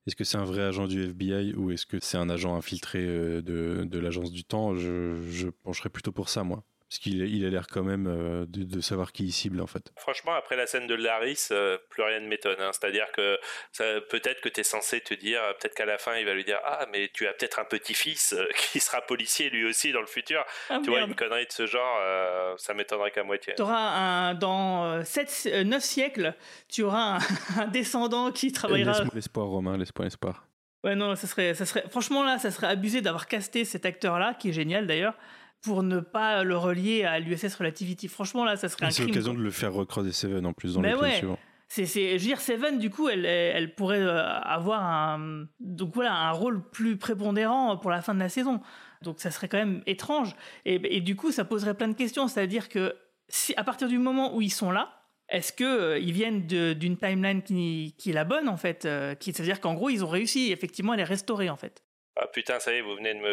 est-ce que c'est un vrai agent du FBI ou est-ce que c'est un agent infiltré euh, de, l'agence du temps? Je, je pencherais plutôt pour ça, moi. Parce qu'il il a l'air quand même euh, de, de savoir qui il cible, en fait. Franchement, après la scène de Laris, euh, plus rien ne m'étonne. hein. C'est-à-dire que ça- peut-être que tu es censé te dire, euh, peut-être qu'à la fin, il va lui dire Ah, mais tu as peut-être un petit-fils euh, qui sera policier lui aussi dans le futur. Ah, tu vois, une connerie de ce genre, euh, ça m'étonnerait qu'à moitié. T'auras un, dans euh, 7, 9 siècles, tu auras un, un descendant qui travaillera. Laisse-moi l'espoir, Romain, laisse-moi l'espoir. Ouais, non, ça serait, ça serait, franchement, là, ça serait abusé d'avoir casté cet acteur-là, qui est génial d'ailleurs, pour ne pas le relier à l'USS Relativity. Franchement, là, ça serait un C'est crime. l'occasion quoi. de le faire recroiser Seven en plus dans Mais l'épisode ouais. suivant. C'est, c'est, je veux dire, Seven, du coup, elle, elle pourrait euh, avoir un, donc voilà, un rôle plus prépondérant pour la fin de la saison. Donc, ça serait quand même étrange. Et, et du coup, ça poserait plein de questions. C'est-à-dire que, si, à partir du moment où ils sont là, est-ce que euh, ils viennent d'une timeline qui, qui est la bonne, en fait euh, C'est-à-dire qu'en gros, ils ont réussi, effectivement, à les restaurer, en fait. Ah putain, ça y est, vous venez de me.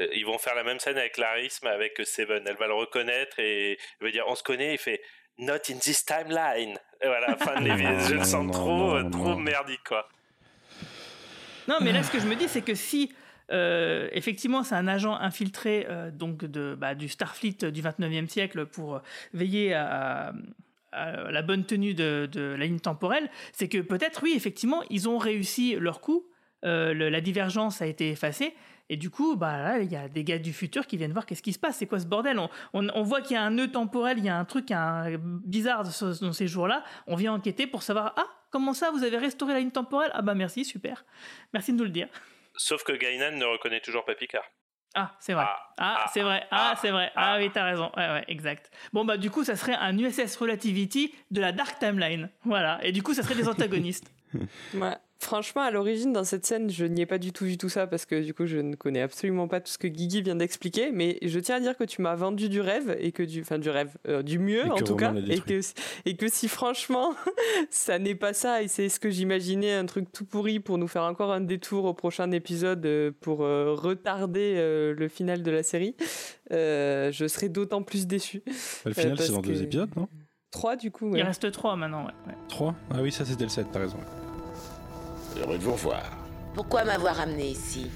euh, Ils vont faire la même scène avec Laris, mais avec Seven. Elle va le reconnaître et il va dire On se connaît. Il fait Not in this timeline. Et voilà, fin de l'épisode. Je le sens Non, trop, non, trop non. merdique, quoi. Non, mais là, ce que je me dis, c'est que si euh, effectivement c'est un agent infiltré euh, donc de, bah, du Starfleet du 29e siècle pour veiller à, à la bonne tenue de, de la ligne temporelle, c'est que peut-être, oui, effectivement, ils ont réussi leur coup, euh, le- la divergence a été effacée. Et du coup, bah là, il y a des gars du futur qui viennent voir qu'est-ce qui se passe, c'est quoi ce bordel? On, on- on voit qu'il y a un nœud temporel, il y a un truc un, bizarre dans ces jours-là. On vient enquêter pour savoir ah comment ça, vous avez restauré la ligne temporelle? Ah bah merci, super, merci de nous le dire. Sauf que Gainan ne reconnaît toujours pas Picard. Ah, c'est vrai. Ah, Ah, ah, c'est vrai. Ah, ah, c'est vrai. Ah ah. oui, t'as raison. Ouais, ouais, exact. Bon, bah, du coup, ça serait un USS Relativity de la Dark Timeline. Voilà. Et du coup, ça serait des antagonistes. Ouais. Franchement, à l'origine, dans cette scène, je n'y ai pas du tout vu tout ça parce que du coup, je ne connais absolument pas tout ce que Guigui vient d'expliquer. Mais je tiens à dire que tu m'as vendu du rêve et que du, enfin, du rêve, euh, du mieux en tout Romain cas, et que et que si franchement, ça n'est pas ça et c'est ce que j'imaginais, un truc tout pourri pour nous faire encore un détour au prochain épisode euh, pour euh, retarder euh, le final de la série, euh, je serais d'autant plus déçu. Le final, Euh, c'est dans deux épisodes, non? 3 du coup. Il ouais. reste trois maintenant, ouais. ouais. Trois? Ah oui, ça c'était le 7, t'as raison. Heureux de vous revoir. Pourquoi m'avoir amené ici?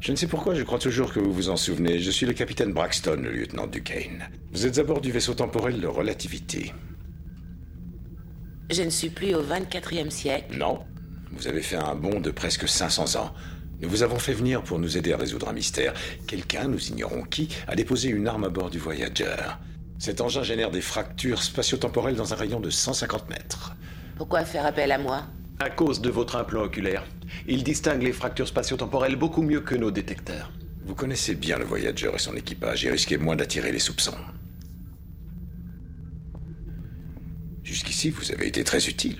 Je ne sais pourquoi, je crois toujours que vous vous en souvenez. Je suis le capitaine Braxton, le lieutenant Duquesne. Vous êtes à bord du vaisseau temporel de relativité. Je ne suis plus au 24e siècle. Non Vous avez fait un bond de presque 500 ans. Nous vous avons fait venir pour nous aider à résoudre un mystère. Quelqu'un, nous ignorons qui, a déposé une arme à bord du Voyager. Cet engin génère des fractures spatio-temporelles dans un rayon de 150 mètres. Pourquoi faire appel à moi? À cause de votre implant oculaire. Il distingue les fractures spatio-temporelles beaucoup mieux que nos détecteurs. Vous connaissez bien le Voyager et son équipage et risquez moins d'attirer les soupçons. Jusqu'ici, vous avez été très utile.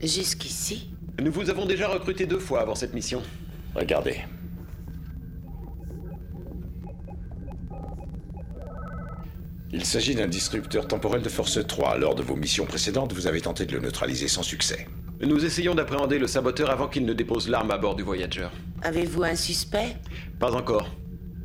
Jusqu'ici? Nous vous avons déjà recruté deux fois avant cette mission. Regardez. Il s'agit d'un disrupteur temporel de force 3. Lors de vos missions précédentes, vous avez tenté de le neutraliser sans succès. Nous essayons d'appréhender le saboteur avant qu'il ne dépose l'arme à bord du Voyager. Avez-vous un suspect? Pas encore.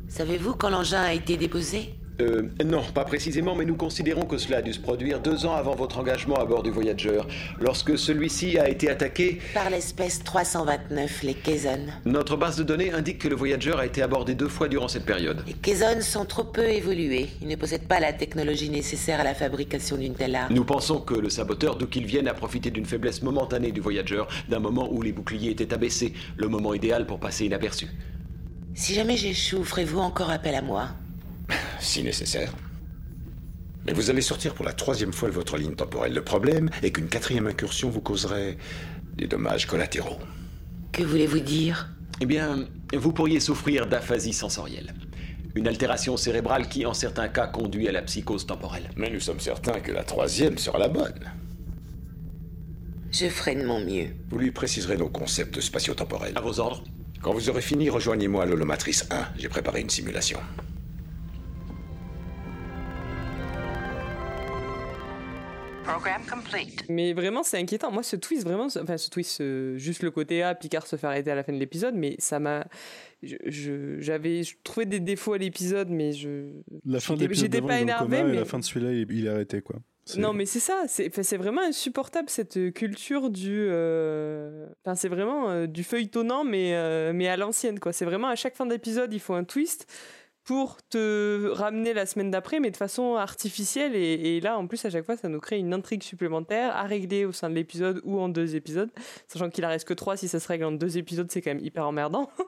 Savez-vous quand l'engin a été déposé? Euh, non, pas précisément, mais nous considérons que cela a dû se produire deux ans avant votre engagement à bord du Voyager, lorsque celui-ci a été attaqué. Par l'espèce 329, les Kazon. Notre base de données indique que le Voyager a été abordé deux fois durant cette période. Les Kazon sont trop peu évolués. Ils ne possèdent pas la technologie nécessaire à la fabrication d'une telle arme. Nous pensons que le saboteur, d'où qu'il vienne, a profité d'une faiblesse momentanée du Voyager, d'un moment où les boucliers étaient abaissés, le moment idéal pour passer inaperçu. Si jamais j'échoue, ferez-vous encore appel à moi? Si nécessaire. Mais vous allez sortir pour la troisième fois de votre ligne temporelle. Le problème est qu'une quatrième incursion vous causerait des dommages collatéraux. Que voulez-vous dire? Eh bien, vous pourriez souffrir d'aphasie sensorielle. Une altération cérébrale qui, en certains cas, conduit à la psychose temporelle. Mais nous sommes certains que la troisième sera la bonne. Je ferai de mon mieux. Vous lui préciserez nos concepts spatio-temporels. À vos ordres. Quand vous aurez fini, rejoignez-moi à l'holomatrice 1. J'ai préparé une simulation. Program complete. Mais vraiment, c'est inquiétant. Moi, ce twist, vraiment, enfin, ce twist, euh, juste le côté A, Picard se fait arrêter à la fin de l'épisode, mais ça m'a. J'avais je trouvais des défauts à l'épisode, mais je. La fin de l'épisode j'étais pas énervé, et la fin de celui-là, il, il est arrêté, quoi. Non, mais c'est ça. C'est vraiment insupportable cette culture du. euh, Enfin, c'est vraiment euh, du feuilletonnant, mais, euh, mais à l'ancienne, quoi. C'est vraiment à chaque fin d'épisode, il faut un twist pour te ramener la semaine d'après, mais de façon artificielle. Et, et là, en plus, à chaque fois, ça nous crée une intrigue supplémentaire à régler au sein de l'épisode ou en deux épisodes. Sachant qu'il en reste que trois, si ça se règle en deux épisodes, c'est quand même hyper emmerdant.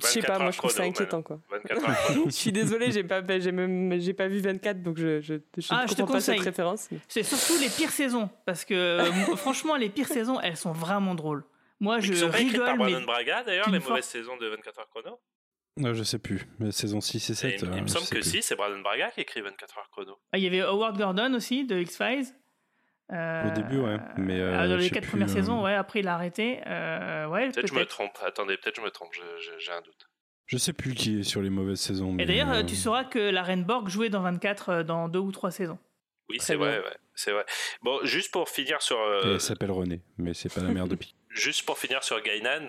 Je sais 24 pas, moi je trouve ça inquiétant même. quoi. 24 heures chrono. je suis désolée, j'ai pas, j'ai même, j'ai pas vu 24 donc je, je, je Ah, ne je te comprends pas cette conseille. référence. C'est surtout les pires saisons. Parce que, euh, franchement, les pires saisons, elles sont vraiment drôles. Moi, je Ils sont pas par rigole, mais. Braga, d'ailleurs, les mauvaises saisons de 24 heures chrono? Non, je sais plus. Mais saison 6 et 7. Et il, il euh, me je semble que plus. si, c'est Brandon Braga qui écrit 24 heures chrono. Ah, Il y avait Howard Gordon aussi de X-Files. Euh, Au début, ouais. Mais euh, dans les sais quatre plus, premières euh, saisons, ouais. Après, il a arrêté. Euh, ouais, Peut-être je me trompe. Attendez, peut-être je me trompe. J'ai un doute. Je sais plus qui est sur les mauvaises saisons. Et d'ailleurs, euh, tu sauras que la Reine Borg jouait dans 24 euh, dans deux ou trois saisons. Oui, c'est vrai, ouais, c'est vrai. Bon, juste pour finir sur, euh, Elle s'appelle René, mais c'est pas la mère de Pi. juste pour finir sur Gainan,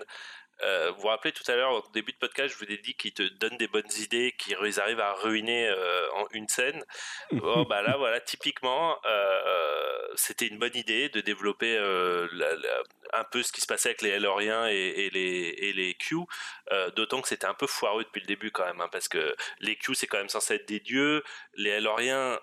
euh, vous vous rappelez tout à l'heure au début de podcast, je vous ai dit qu'ils te donnent des bonnes idées, qu'ils arrivent à ruiner euh, en une scène. Bon, bah là, voilà, typiquement, euh, c'était une bonne idée de développer la- la- un peu ce qui se passait avec les Eloriens et, et les, et les Q, d'autant que c'était un peu foireux depuis le début quand même, hein, parce que les Q, c'est quand même censé être des dieux, les Eloriens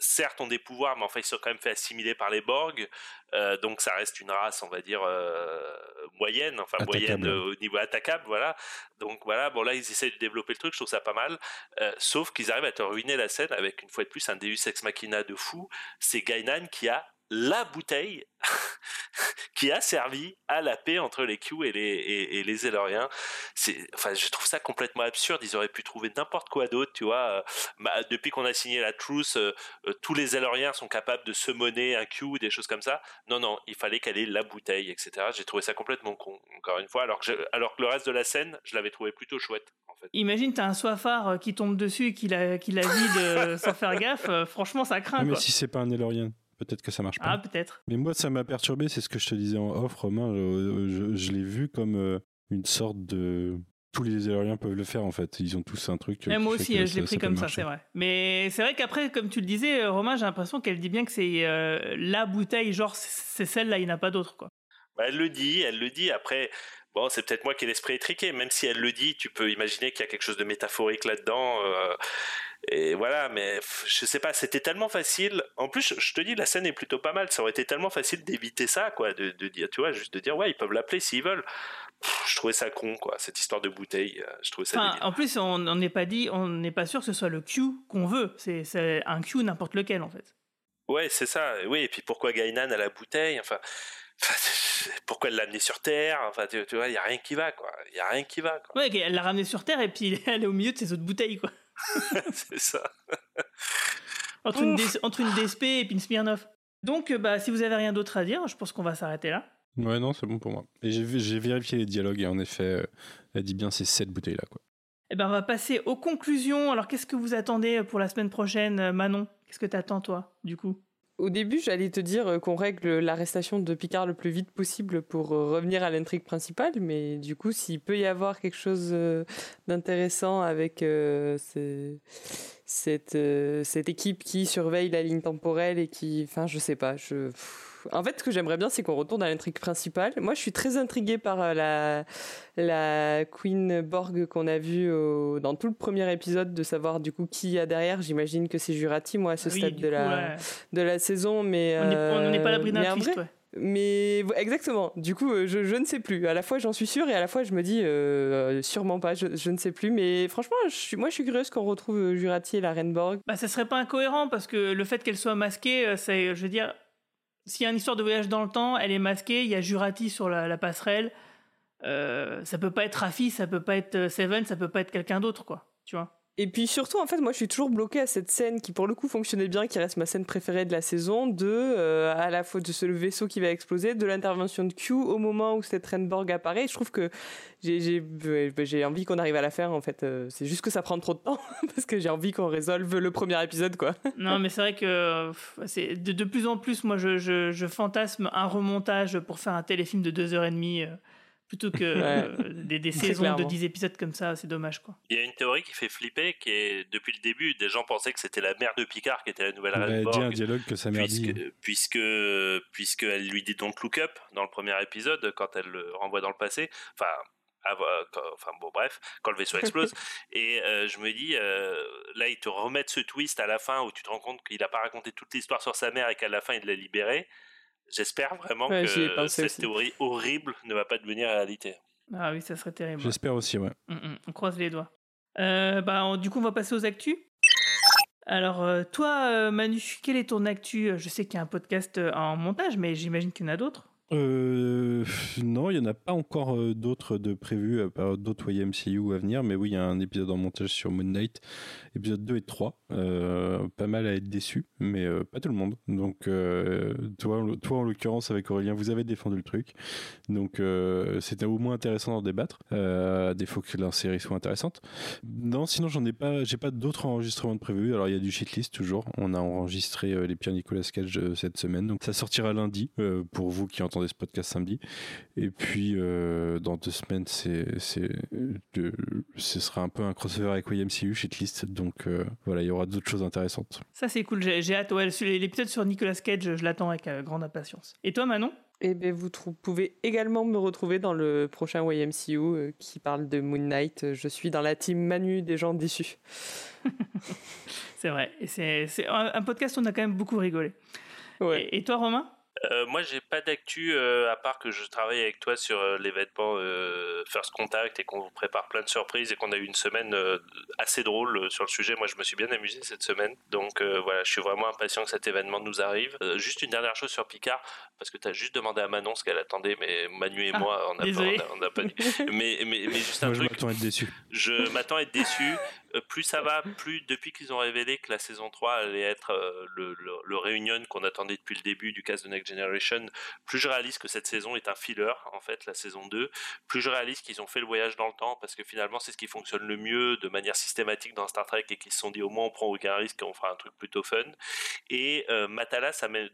certes ont des pouvoirs, mais enfin ils sont quand même fait assimiler par les Borg, euh, donc ça reste une race, on va dire euh, moyenne, enfin Attaquable. moyenne euh, au niveau attaquable, voilà. Donc voilà, bon là ils essayent de développer le truc, je trouve ça pas mal, Euh, sauf qu'ils arrivent à te ruiner la scène avec une fois de plus un Deus ex machina de fou. C'est Gainan qui a la bouteille qui a servi à la paix entre les Q et les, et, les Zelloriens. C'est, enfin, je trouve ça complètement absurde. Ils auraient pu trouver n'importe quoi d'autre, tu vois. Bah, depuis qu'on a signé la truce, euh, euh, tous les Zelloriens sont capables de se monnaie un Q, des choses comme ça. Non, non, il fallait qu'elle ait la bouteille, etc. J'ai trouvé ça complètement con, encore une fois. Alors que, alors que le reste de la scène, je l'avais trouvé plutôt chouette. En fait. Imagine, t'as un soifard qui tombe dessus et qui la, qui la vide sans faire gaffe. franchement, ça craint. mais si c'est pas un Zellorien Peut-être que ça marche pas. Ah, peut-être. Mais moi, ça m'a perturbé, c'est ce que je te disais en off, Romain. Je, l'ai vu comme euh, une sorte de. Tous les aériens peuvent le faire en fait. Ils ont tous un truc. Et moi aussi, je l'ai pris comme ça, c'est vrai. Mais c'est vrai qu'après, comme tu le disais, euh, Romain, j'ai l'impression qu'elle dit bien que c'est euh, la bouteille, genre c'est celle-là, il n'y en a pas d'autre, quoi. Bah, elle le dit, elle le dit. Après, bon, c'est peut-être moi qui ai l'esprit étriqué. Même si elle le dit, tu peux imaginer qu'il y a quelque chose de métaphorique là-dedans. Et voilà, mais je sais pas, c'était tellement facile. En plus, je te dis, la scène est plutôt pas mal. Ça aurait été tellement facile d'éviter ça, quoi, de, dire, tu vois, juste de dire, ouais, ils peuvent l'appeler s'ils veulent. je trouvais ça con, quoi, cette histoire de bouteille. Euh, je trouvais ça. en plus, on n'est pas dit, on n'est pas sûr que ce soit le Q qu'on veut. C'est un Q n'importe lequel, en fait. Ouais, c'est ça. Oui, et puis pourquoi Gainan a la bouteille Enfin, pourquoi elle l'a amené sur Terre? Enfin, tu, vois, il y a rien qui va, quoi. Il y a rien qui va. Quoi. Ouais, elle l'a ramené sur Terre et puis elle est au milieu de ses autres bouteilles, quoi. c'est ça. entre, une entre une DSP et puis une Smirnoff. Donc, euh, bah, si vous avez rien d'autre à dire, je pense qu'on va s'arrêter là. Ouais, non, c'est bon pour moi. Et j'ai vérifié les dialogues et en effet, euh, elle dit bien ces sept bouteilles-là, quoi. Eh ben, on va passer aux conclusions. Alors, qu'est-ce que vous attendez pour la semaine prochaine, euh, Manon? Qu'est-ce que tu attends, toi, du coup? Au début, j'allais te dire euh, qu'on règle l'arrestation de Picard le plus vite possible pour euh, revenir à l'intrigue principale, mais du coup, s'il peut y avoir quelque chose euh, d'intéressant avec cette, cette équipe qui surveille la ligne temporelle et qui, enfin, je sais pas, je en fait, ce que j'aimerais bien, c'est qu'on retourne à l'intrigue principale. Moi, je suis très intriguée par euh, la, la Queen Borg qu'on a vue dans tout le premier épisode, de savoir du coup qui y a derrière. J'imagine que c'est Jurati, moi, à ce stade de, la, de la saison. Mais, on n'est pas l'abri d'un twist, ouais. Mais exactement. Du coup, euh, je, ne sais plus. À la fois, j'en suis sûre et à la fois, je me dis euh, sûrement pas. Je, ne sais plus. Mais franchement, je suis, moi, je suis curieuse qu'on retrouve Jurati et la Renborg. Bah, ça serait pas incohérent parce que le fait qu'elle soit masquée, c'est, je veux dire, s'il y a une histoire de voyage dans le temps, elle est masquée, il y a Jurati sur la, passerelle. Euh, ça peut pas être Rafi, ça peut pas être euh, Seven, ça peut pas être quelqu'un d'autre, quoi. Tu vois? Et puis surtout, en fait, moi, je suis toujours bloquée à cette scène qui, pour le coup, fonctionnait bien, qui reste ma scène préférée de la saison, de euh, à la fois de ce vaisseau qui va exploser, de l'intervention de Q au moment où cette Renborg apparaît. Je trouve que j'ai envie qu'on arrive à la faire, en fait. Euh, c'est juste que ça prend trop de temps, parce que j'ai envie qu'on résolve le premier épisode, quoi. non, mais c'est vrai que c'est de, plus en plus, moi, je, je, je, fantasme un remontage pour faire un téléfilm de deux heures et demie. Euh, plutôt que des, saisons de 10 épisodes comme ça, c'est dommage quoi. Il y a une théorie qui fait flipper, qui est depuis le début, des gens pensaient que c'était la mère de Picard qui était la nouvelle reine Borg. un dialogue que sa mère puisque, dit. Puisque, puisque elle lui dit don't look up dans le premier épisode quand elle le renvoie dans le passé. Enfin. enfin bon bref quand le vaisseau explose et euh, je me dis euh, là ils te remettent ce twist à la fin où tu te rends compte qu'il n'a pas raconté toute l'histoire sur sa mère et qu'à la fin il l'a libérée J'espère vraiment que cette théorie horrible ne va pas devenir réalité. Ah oui, ça serait terrible. J'espère aussi, ouais. Mm, mm, on croise les doigts. Euh, bah, du coup, on va passer aux actus. Alors, euh, toi, euh, Manu, quel est ton actu? Je sais qu'il y a un podcast en montage, mais j'imagine qu'il y en a d'autres. Euh, non, il n'y en a pas encore euh, d'autres de prévus, d'autres YMCU à venir, mais oui, il y a un épisode en montage sur Moon Knight, épisode 2 et 3. Euh, pas mal à être déçu, mais euh, pas tout le monde. Donc, toi, toi, en l'occurrence, avec Aurélien, vous avez défendu le truc. Donc, c'était au moins intéressant d'en débattre, à défaut que la série soit intéressante. Non, sinon, j'en ai pas, j'ai pas d'autres enregistrements de prévus. Alors, il y a du shitlist toujours. On a enregistré les Pierre Nicolas Cage cette semaine, donc ça sortira lundi pour vous qui entendez ce podcast samedi. Et puis, euh, dans deux semaines, c'est, c'est, ce sera un peu un crossover avec YMCU, Shitlist. Donc, euh, voilà, il y aura d'autres choses intéressantes. Ça, c'est cool. J'ai, hâte. Ouais, l'épisode sur Nicolas Cage, je l'attends avec euh, grande impatience. Et toi, Manon? Eh bien, vous pouvez également me retrouver dans le prochain YMCU qui parle de Moon Knight. Je suis dans la team Manu des gens déçus. c'est vrai. Et c'est, un, podcast où on a quand même beaucoup rigolé. Ouais. et toi, Romain? Euh, moi, j'ai pas d'actu euh, à part que je travaille avec toi sur euh, l'événement First Contact et qu'on vous prépare plein de surprises et qu'on a eu une semaine assez drôle sur le sujet. Moi, je me suis bien amusé cette semaine. Donc voilà, je suis vraiment impatient que cet événement nous arrive. Juste une dernière chose sur Picard, parce que tu as juste demandé à Manon ce qu'elle attendait, mais Manu et Ah, moi, on n'a pas, désolé. on a- on n'a pas dit. Mais, mais, mais juste un Moi, je truc. m'attends à être déçu. Je m'attends à être déçu. Euh, plus ça va, plus depuis qu'ils ont révélé que la saison 3 allait être euh, le, le, le réunion qu'on attendait depuis le début du cast de Next Generation, plus je réalise que cette saison est un filler, en fait, la saison 2. Plus je réalise qu'ils ont fait le voyage dans le temps, parce que finalement, c'est ce qui fonctionne le mieux de manière systématique dans Star Trek et qu'ils se sont dit au moins on prend aucun risque et on fera un truc plutôt fun. Et euh,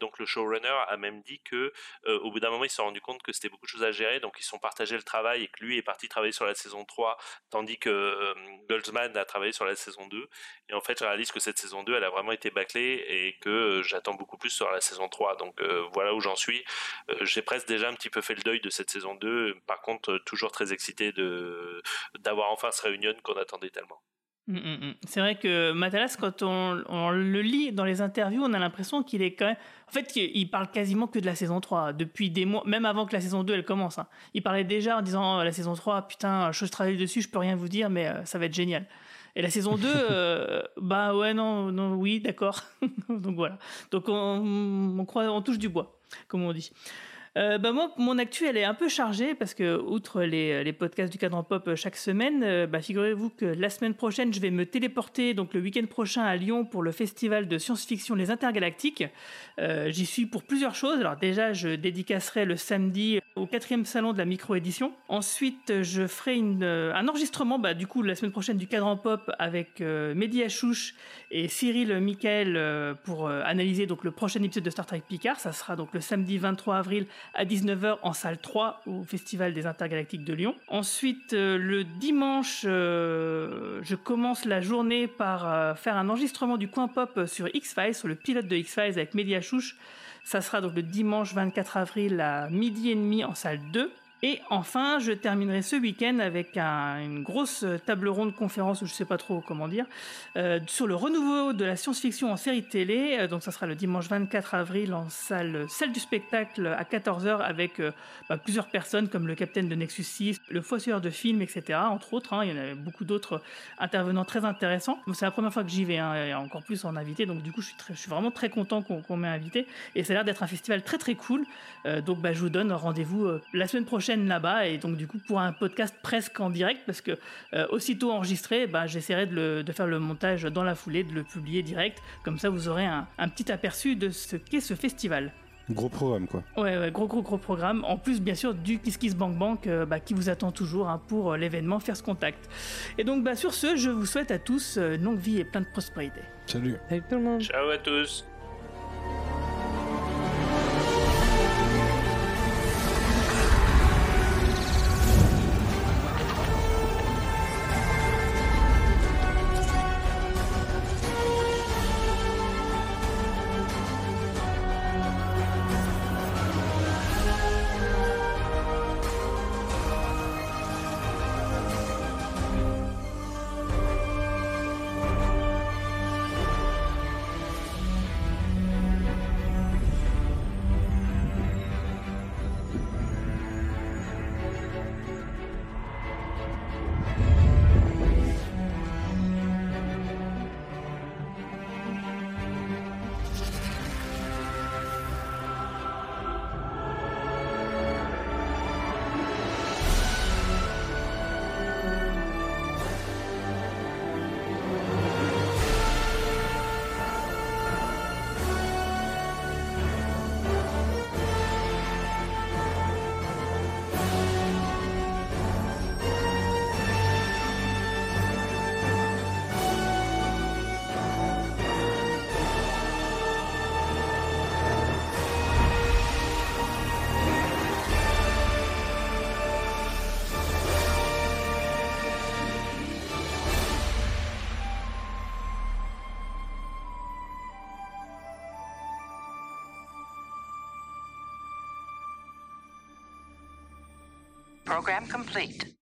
donc le showrunner, a même dit que euh, au bout d'un moment, ils se sont rendu compte que c'était beaucoup de choses à gérer, donc ils sont partagés le travail et que lui est parti travailler sur la saison 3, tandis que euh, Goldsman a travaillé sur la saison 2. Et en fait, je réalise que cette saison 2, elle a vraiment été bâclée et que euh, j'attends beaucoup plus sur la saison 3. Donc voilà où j'en suis. J'ai presque déjà un petit peu fait le deuil de cette saison 2. Par contre, toujours très excité d'avoir enfin ce réunion qu'on attendait tellement. Mm, mm, mm. C'est vrai que Matalas, quand on, on le lit dans les interviews, on a l'impression qu'il est quand même. En fait, il parle quasiment que de la saison 3, depuis des mois, même avant que la saison 2 elle commence. hein. Il parlait déjà en disant oh, la saison 3, putain, je travaille dessus, je peux rien vous dire, mais euh, ça va être génial. Et la saison 2, euh, bah ouais, non, non oui, d'accord. Donc voilà. Donc on, on, croit, on touche du bois, comme on dit. Euh, bah moi, mon actu, elle est un peu chargée parce que, outre les, les podcasts du cadran pop euh, chaque semaine, euh, bah, figurez-vous que la semaine prochaine, je vais me téléporter donc le week-end prochain à Lyon pour le festival de science-fiction Les Intergalactiques. Euh, J'y suis pour plusieurs choses. Alors déjà, je dédicacerai le samedi au quatrième salon de la micro-édition. Ensuite, je ferai une, un enregistrement, bah, du coup, la semaine prochaine du cadran pop avec Mehdi Achouch et Cyril Michael pour analyser donc le prochain épisode de Star Trek Picard. Ça sera donc le samedi 23 avril à 19h en salle 3 au Festival des Intergalactiques de Lyon. Ensuite, euh, le dimanche, euh, je commence la journée par euh, faire un enregistrement du coin pop sur X-Files, sur le pilote de X-Files avec Mehdi Achouch. Ça sera donc le dimanche 24 avril à midi et demi en salle 2. Et enfin, je terminerai ce week-end avec un- une grosse table ronde conférence, ou je sais pas trop comment dire, euh, sur le renouveau de la science-fiction en série télé. Euh, donc ça sera le dimanche 24 avril en salle, salle du spectacle à 14h avec euh, bah, plusieurs personnes comme le capitaine de Nexus 6, le fossoyeur de films, etc. Entre autres, hein. il y en avait beaucoup d'autres intervenants très intéressants. C'est la première fois que j'y vais, hein, et encore plus en invité, donc du coup je suis, vraiment très content qu'on m'ait invité. Et ça a l'air d'être un festival très très cool. Donc bah, je vous donne rendez-vous la semaine prochaine là-bas et donc du coup pour un podcast presque en direct parce que euh, aussitôt enregistré, bah, j'essaierai de, le- de faire le montage dans la foulée, de le publier direct. Comme ça vous aurez un, un petit aperçu de ce qu'est ce festival. Gros programme, quoi. Ouais, ouais, gros gros gros programme. En plus, bien sûr, du Kiss Kiss Bank Bank euh, bah, qui vous attend toujours hein, pour euh, l'événement First Contact. Et donc, bah, sur ce, je vous souhaite à tous euh, longue vie et plein de prospérité. Salut. Salut tout le monde. Ciao à tous. Program complete.